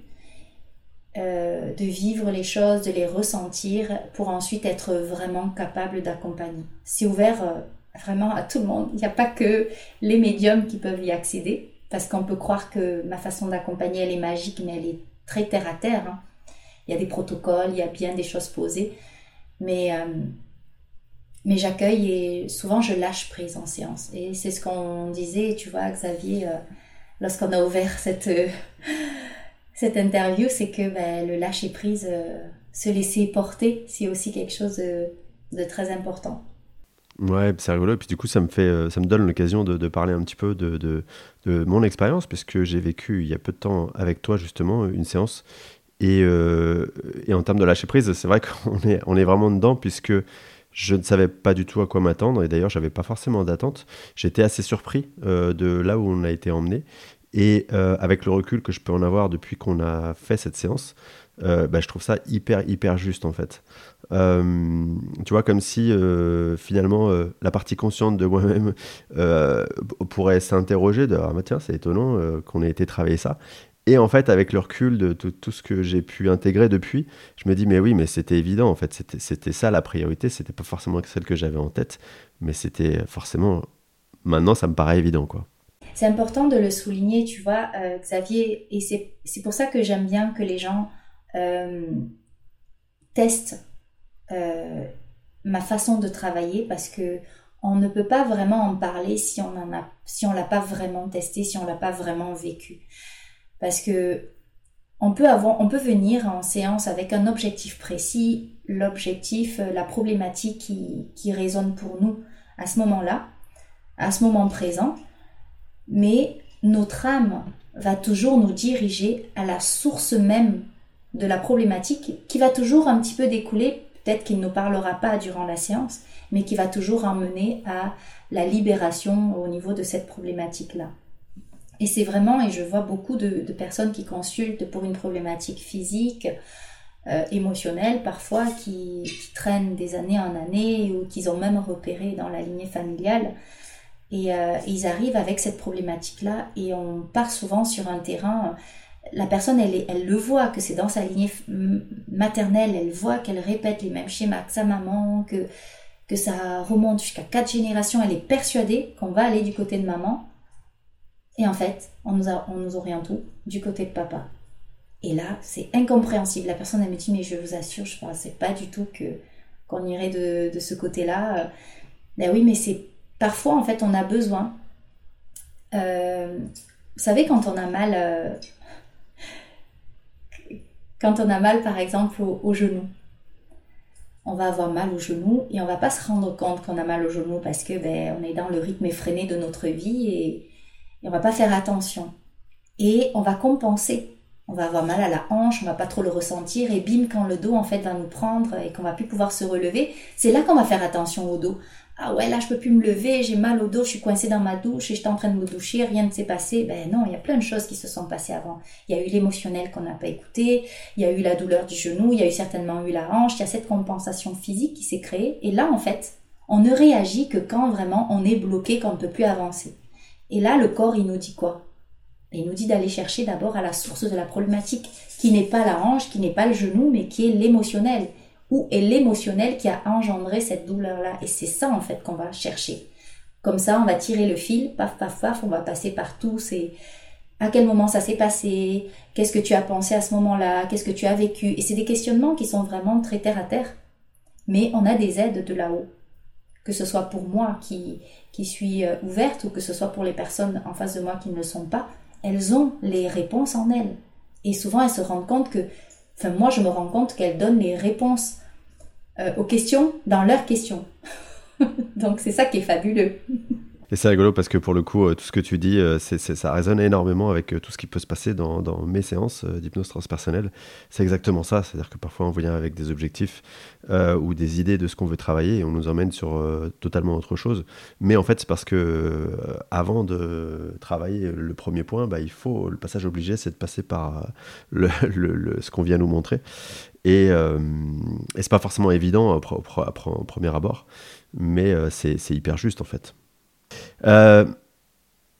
euh, de vivre les choses, de les ressentir pour ensuite être vraiment capable d'accompagner. C'est ouvert euh, vraiment à tout le monde. Il n'y a pas que les médiums qui peuvent y accéder parce qu'on peut croire que ma façon d'accompagner elle est magique mais elle est très terre à terre. Hein. Il y a des protocoles, il y a bien des choses posées mais mais j'accueille et souvent je lâche prise en séance. Et c'est ce qu'on disait, tu vois, Xavier, lorsqu'on a ouvert cette, cette interview, c'est que ben, le lâcher prise, euh, se laisser porter, c'est aussi quelque chose de, très important. Ouais, c'est rigolo. Et puis du coup, ça me fait, euh, ça me donne l'occasion de, parler un petit peu de, de, mon expérience, puisque j'ai vécu il y a peu de temps avec toi justement une séance. Et, euh, et en termes de lâcher prise, c'est vrai qu'on est, on est vraiment dedans, puisque je ne savais pas du tout à quoi m'attendre. Et d'ailleurs, j'avais pas forcément d'attente. J'étais assez surpris de là où on a été emmené. Et euh, avec le recul que je peux en avoir depuis qu'on a fait cette séance, euh, bah, je trouve ça hyper, hyper juste en fait. Euh, tu vois, comme si finalement la partie consciente de moi-même pourrait s'interroger de Ah, bah, tiens, c'est étonnant qu'on ait été travailler ça. Et en fait, avec le recul de tout, ce que j'ai pu intégrer depuis, je me dis, mais oui, mais c'était évident, en fait, c'était ça la priorité, c'était pas forcément celle que j'avais en tête, mais c'était forcément, maintenant, ça me paraît évident, quoi. C'est important de le souligner, tu vois, euh, Xavier, et c'est pour ça que j'aime bien que les gens euh, testent euh, ma façon de travailler parce que on ne peut pas vraiment en parler si on en a, si l'a pas vraiment testé, si on l'a pas vraiment vécu. Parce que on peut venir en séance avec un objectif précis, l'objectif, la problématique qui, qui résonne pour nous à ce moment-là, à ce moment présent mais notre âme va toujours nous diriger à la source même de la problématique qui va toujours un petit peu découler, peut-être qu'il ne nous parlera pas durant la séance, mais qui va toujours emmener à la libération au niveau de cette problématique-là. Et c'est vraiment, et je vois beaucoup de, personnes qui consultent pour une problématique physique, euh, émotionnelle parfois, qui, qui, traînent des années en années ou qu'ils ont même repéré dans la lignée familiale, et, euh, ils arrivent avec cette problématique-là et on part souvent sur un terrain. La personne, elle, elle le voit que c'est dans sa lignée maternelle, elle voit qu'elle répète les mêmes schémas que sa maman, que, que ça remonte jusqu'à quatre générations. Elle est persuadée qu'on va aller du côté de maman. Et en fait, on nous, a, on nous oriente du côté de papa. Et là, c'est incompréhensible. La personne, elle me dit, mais je vous assure, je ne pensais pas du tout que qu'on irait de, de ce côté-là. Ben oui, mais c'est parfois, en fait, on a besoin. Euh, vous savez, quand on a mal, euh, quand on a mal, par exemple, au, genou, on va avoir mal au genou et on va pas se rendre compte qu'on a mal au genou parce que ben, on est dans le rythme effréné de notre vie et, et on va pas faire attention. Et on va compenser. On va avoir mal à la hanche, on va pas trop le ressentir et bim quand le dos en fait va nous prendre et qu'on va plus pouvoir se relever, c'est là qu'on va faire attention au dos ah ouais là je peux plus me lever, j'ai mal au dos, je suis coincée dans ma douche et j'étais en train de me doucher, rien ne s'est passé. Ben non, il y a plein de choses qui se sont passées avant. Il y a eu l'émotionnel qu'on n'a pas écouté, il y a eu la douleur du genou, il y a eu certainement eu la hanche, il y a cette compensation physique qui s'est créée et là en fait, on ne réagit que quand vraiment on est bloqué, qu'on ne peut plus avancer. Et là le corps il nous dit quoi? Il nous dit d'aller chercher d'abord à la source de la problématique qui n'est pas la hanche, qui n'est pas le genou, mais qui est l'émotionnel où est l'émotionnel qui a engendré cette douleur-là? Et c'est ça, en fait, qu'on va chercher. Comme ça, on va tirer le fil, paf, paf, paf, on va passer par tout. C'est à quel moment ça s'est passé, qu'est-ce que tu as pensé à ce moment-là, qu'est-ce que tu as vécu. Et c'est des questionnements qui sont vraiment très terre à terre. Mais on a des aides de là-haut. Que ce soit pour moi qui, qui suis euh, ouverte ou que ce soit pour les personnes en face de moi qui ne le sont pas, elles ont les réponses en elles. Et souvent, elles se rendent compte que, enfin, moi, je me rends compte qu'elles donnent les réponses euh, aux questions dans leurs questions. Donc c'est ça qui est fabuleux. Et c'est rigolo parce que pour le coup, euh, tout ce que tu dis, euh, ça résonne énormément avec tout ce qui peut se passer dans, mes séances d'hypnose transpersonnelle. C'est exactement ça. C'est-à-dire que parfois on vient avec des objectifs ou des idées de ce qu'on veut travailler et on nous emmène sur totalement autre chose. Mais en fait, c'est parce que avant de travailler le premier point, bah, il faut le passage obligé, c'est de passer par ce qu'on vient nous montrer. Et, euh, et c'est pas forcément évident au, premier abord, mais euh, c'est hyper juste en fait. Euh,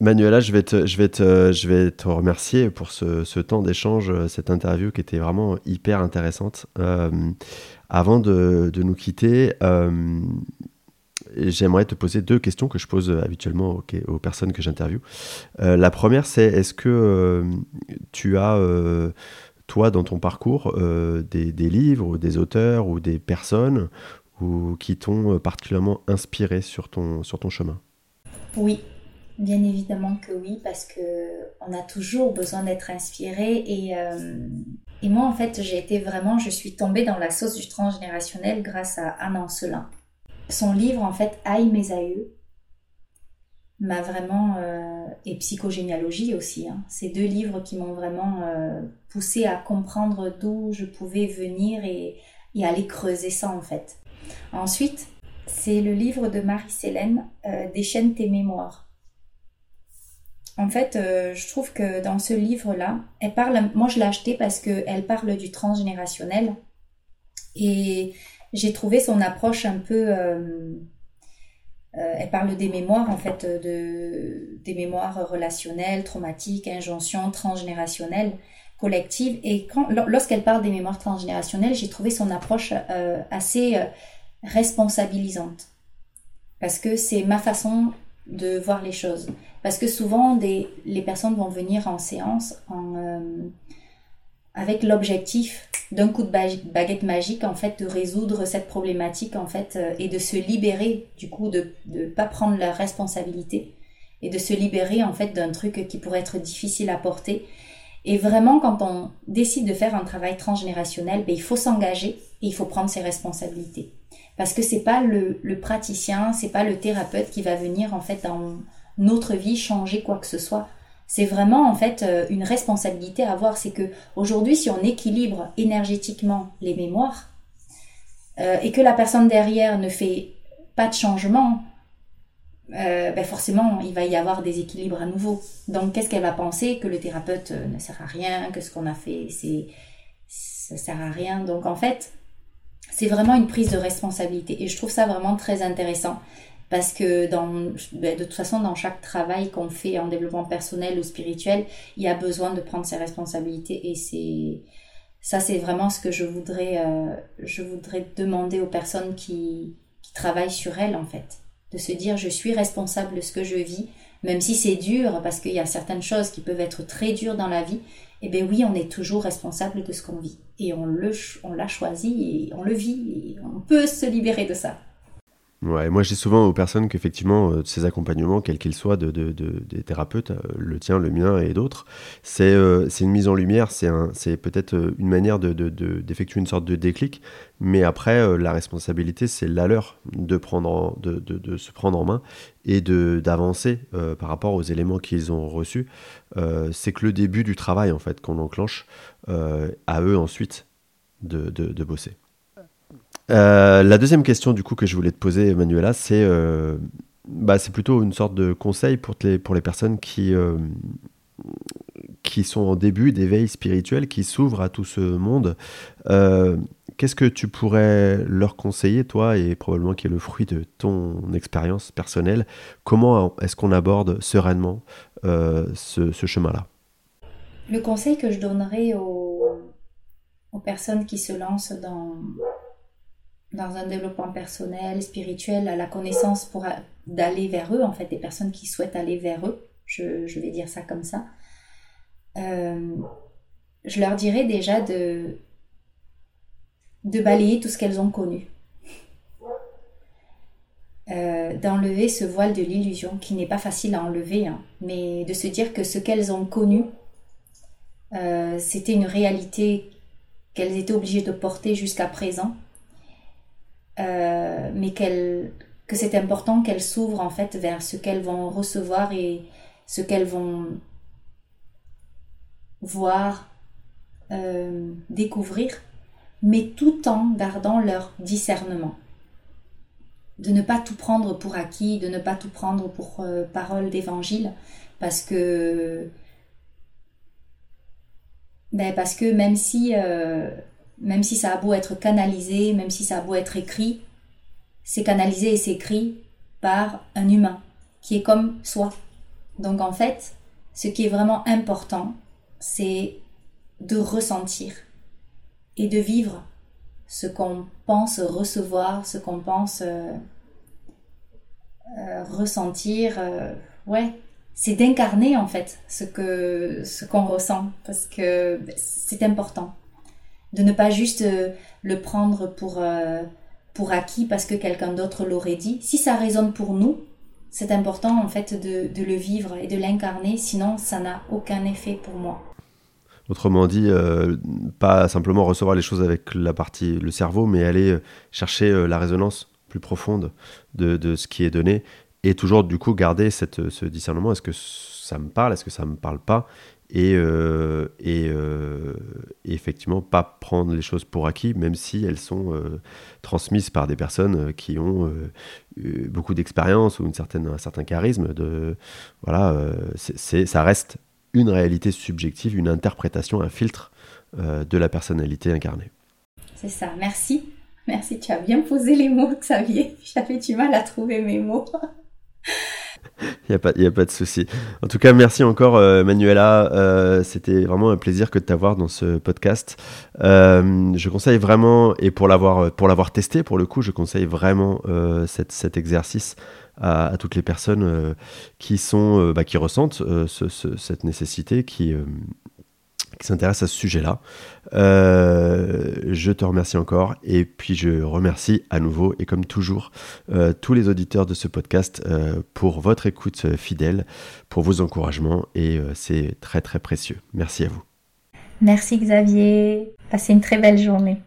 Manuela, je vais, te, je, vais te, je vais te remercier pour ce, ce temps d'échange, cette interview qui était vraiment hyper intéressante. avant de, de, nous quitter, j'aimerais te poser deux questions que je pose habituellement aux, personnes que j'interviewe. la première, c'est est-ce que tu as toi, dans ton parcours, euh, des, livres ou des auteurs ou des personnes ou, qui t'ont euh, particulièrement inspiré sur ton, sur ton chemin? Oui, bien évidemment que oui, parce que on a toujours besoin d'être inspiré. Et, euh, et moi, en fait, j'ai été vraiment, je suis tombée dans la sauce du transgénérationnel grâce à Anne Ancelin. Son livre, en fait, Aïe mes aïeux, m'a vraiment euh, et psychogénéalogie aussi. Hein. Ces deux livres qui m'ont vraiment euh, poussé à comprendre d'où je pouvais venir et, et, aller creuser ça en fait. Ensuite, c'est le livre de Marie-Célène, euh, Déchaîne tes mémoires. En fait, euh, je trouve que dans ce livre-là, elle parle, moi je l'ai acheté parce qu'elle parle du transgénérationnel et j'ai trouvé son approche un peu euh, elle parle des mémoires, en fait, de, des mémoires relationnelles, traumatiques, injonctions, transgénérationnelles, collectives. Et lorsqu'elle parle des mémoires transgénérationnelles, j'ai trouvé son approche assez responsabilisante. Parce que c'est ma façon de voir les choses. Parce que souvent, les personnes vont venir en séance en, avec l'objectif d'un coup de baguette magique en fait de résoudre cette problématique en fait euh, et de se libérer du coup de ne pas prendre la responsabilité et de se libérer en fait d'un truc qui pourrait être difficile à porter et vraiment quand on décide de faire un travail transgénérationnel ben, il faut s'engager et il faut prendre ses responsabilités parce que c'est pas le, le praticien c'est pas le thérapeute qui va venir en fait dans notre vie changer quoi que ce soit c'est vraiment en fait euh, une responsabilité à avoir. C'est que aujourd'hui, si on équilibre énergétiquement les mémoires euh, et que la personne derrière ne fait pas de changement, euh, ben forcément, il va y avoir des équilibres à nouveau. Donc, qu'est-ce qu'elle va penser Que le thérapeute ne sert à rien, que ce qu'on a fait, c'est ça sert à rien. Donc, en fait, c'est vraiment une prise de responsabilité. Et je trouve ça vraiment très intéressant parce que ben, de toute façon, dans chaque travail qu'on fait en développement personnel ou spirituel, il y a besoin de prendre ses responsabilités et c'est ça, c'est vraiment ce que je voudrais, euh, demander aux personnes qui travaillent sur elles en fait, de se dire je suis responsable de ce que je vis, même si c'est dur, parce qu'il y a certaines choses qui peuvent être très dures dans la vie, eh bien oui, on est toujours responsable de ce qu'on vit. Et on, on l'a choisi et on le vit et on peut se libérer de ça. Ouais, moi dis souvent aux personnes qu'effectivement euh, ces accompagnements, quels qu'ils soient, de, de, des thérapeutes, euh, le tien, le mien et d'autres, c'est euh, une mise en lumière, c'est peut-être une manière d'effectuer une sorte de déclic, mais après la responsabilité c'est la leur de, prendre de, de, se prendre en main et d'avancer par rapport aux éléments qu'ils ont reçus. c'est que le début du travail en fait qu'on enclenche, à eux ensuite de bosser. Euh, la deuxième question du coup que je voulais te poser, Manuela, c'est euh, bah, c'est plutôt une sorte de conseil pour les, pour les personnes qui, euh, qui sont en début d'éveil spirituel, qui s'ouvrent à tout ce monde. Qu'est-ce que tu pourrais leur conseiller, toi, et probablement qui est le fruit de ton expérience personnelle? Comment est-ce qu'on aborde sereinement ce, ce chemin-là? Le conseil que je donnerais aux, aux personnes qui se lancent dans, dans un développement personnel, spirituel, à la connaissance pour d'aller vers eux, en fait, des personnes qui souhaitent aller vers eux, je, vais dire ça comme ça, euh, je leur dirais déjà de, de balayer tout ce qu'elles ont connu. Euh, d'enlever ce voile de l'illusion qui n'est pas facile à enlever, hein, mais de se dire que ce qu'elles ont connu, euh, c'était une réalité qu'elles étaient obligées de porter jusqu'à présent euh, mais que c'est important qu'elles s'ouvrent en fait vers ce qu'elles vont recevoir et ce qu'elles vont voir, euh, découvrir, mais tout en gardant leur discernement. De ne pas tout prendre pour acquis, de ne pas tout prendre pour euh, parole d'évangile, parce que ben parce que même si même si ça a beau être canalisé, même si ça a beau être écrit, c'est canalisé et c'est écrit par un humain qui est comme soi. Donc en fait, ce qui est vraiment important, c'est de ressentir et de vivre ce qu'on pense recevoir, ce qu'on pense euh, euh, ressentir. Euh, ouais, c'est d'incarner en fait ce que ce qu'on ressent parce que c'est important de ne pas juste euh, le prendre pour, euh, pour acquis parce que quelqu'un d'autre l'aurait dit. Si ça résonne pour nous, c'est important en fait de, le vivre et de l'incarner, sinon ça n'a aucun effet pour moi. Autrement dit, euh, pas simplement recevoir les choses avec la partie, le cerveau, mais aller chercher la résonance plus profonde de, ce qui est donné et toujours du coup garder cette, ce discernement. Est-ce que ça me parle? Est-ce que ça me parle pas? Et, euh, euh, et, effectivement pas prendre les choses pour acquis, même si elles sont euh, transmises par des personnes qui ont beaucoup d'expérience ou une certaine, un certain charisme. De, voilà, c'est, ça reste une réalité subjective, une interprétation, un filtre de la personnalité incarnée. C'est ça, merci. Merci, tu as bien posé les mots, Xavier. J'avais du mal à trouver mes mots. Il n'y a, pas, a pas de souci. En tout cas, merci encore, euh, Manuela. Euh, c'était vraiment un plaisir que de t'avoir dans ce podcast. Euh, je conseille vraiment, et pour l'avoir, testé, pour le coup, je conseille vraiment cet exercice à, toutes les personnes qui, sont, bah, qui ressentent cette nécessité, qui, s'intéresse à ce sujet-là. Euh, je te remercie encore et puis je remercie à nouveau et comme toujours euh, tous les auditeurs de ce podcast euh, pour votre écoute fidèle, pour vos encouragements et c'est très très précieux. Merci à vous. Merci Xavier. Passez une très belle journée.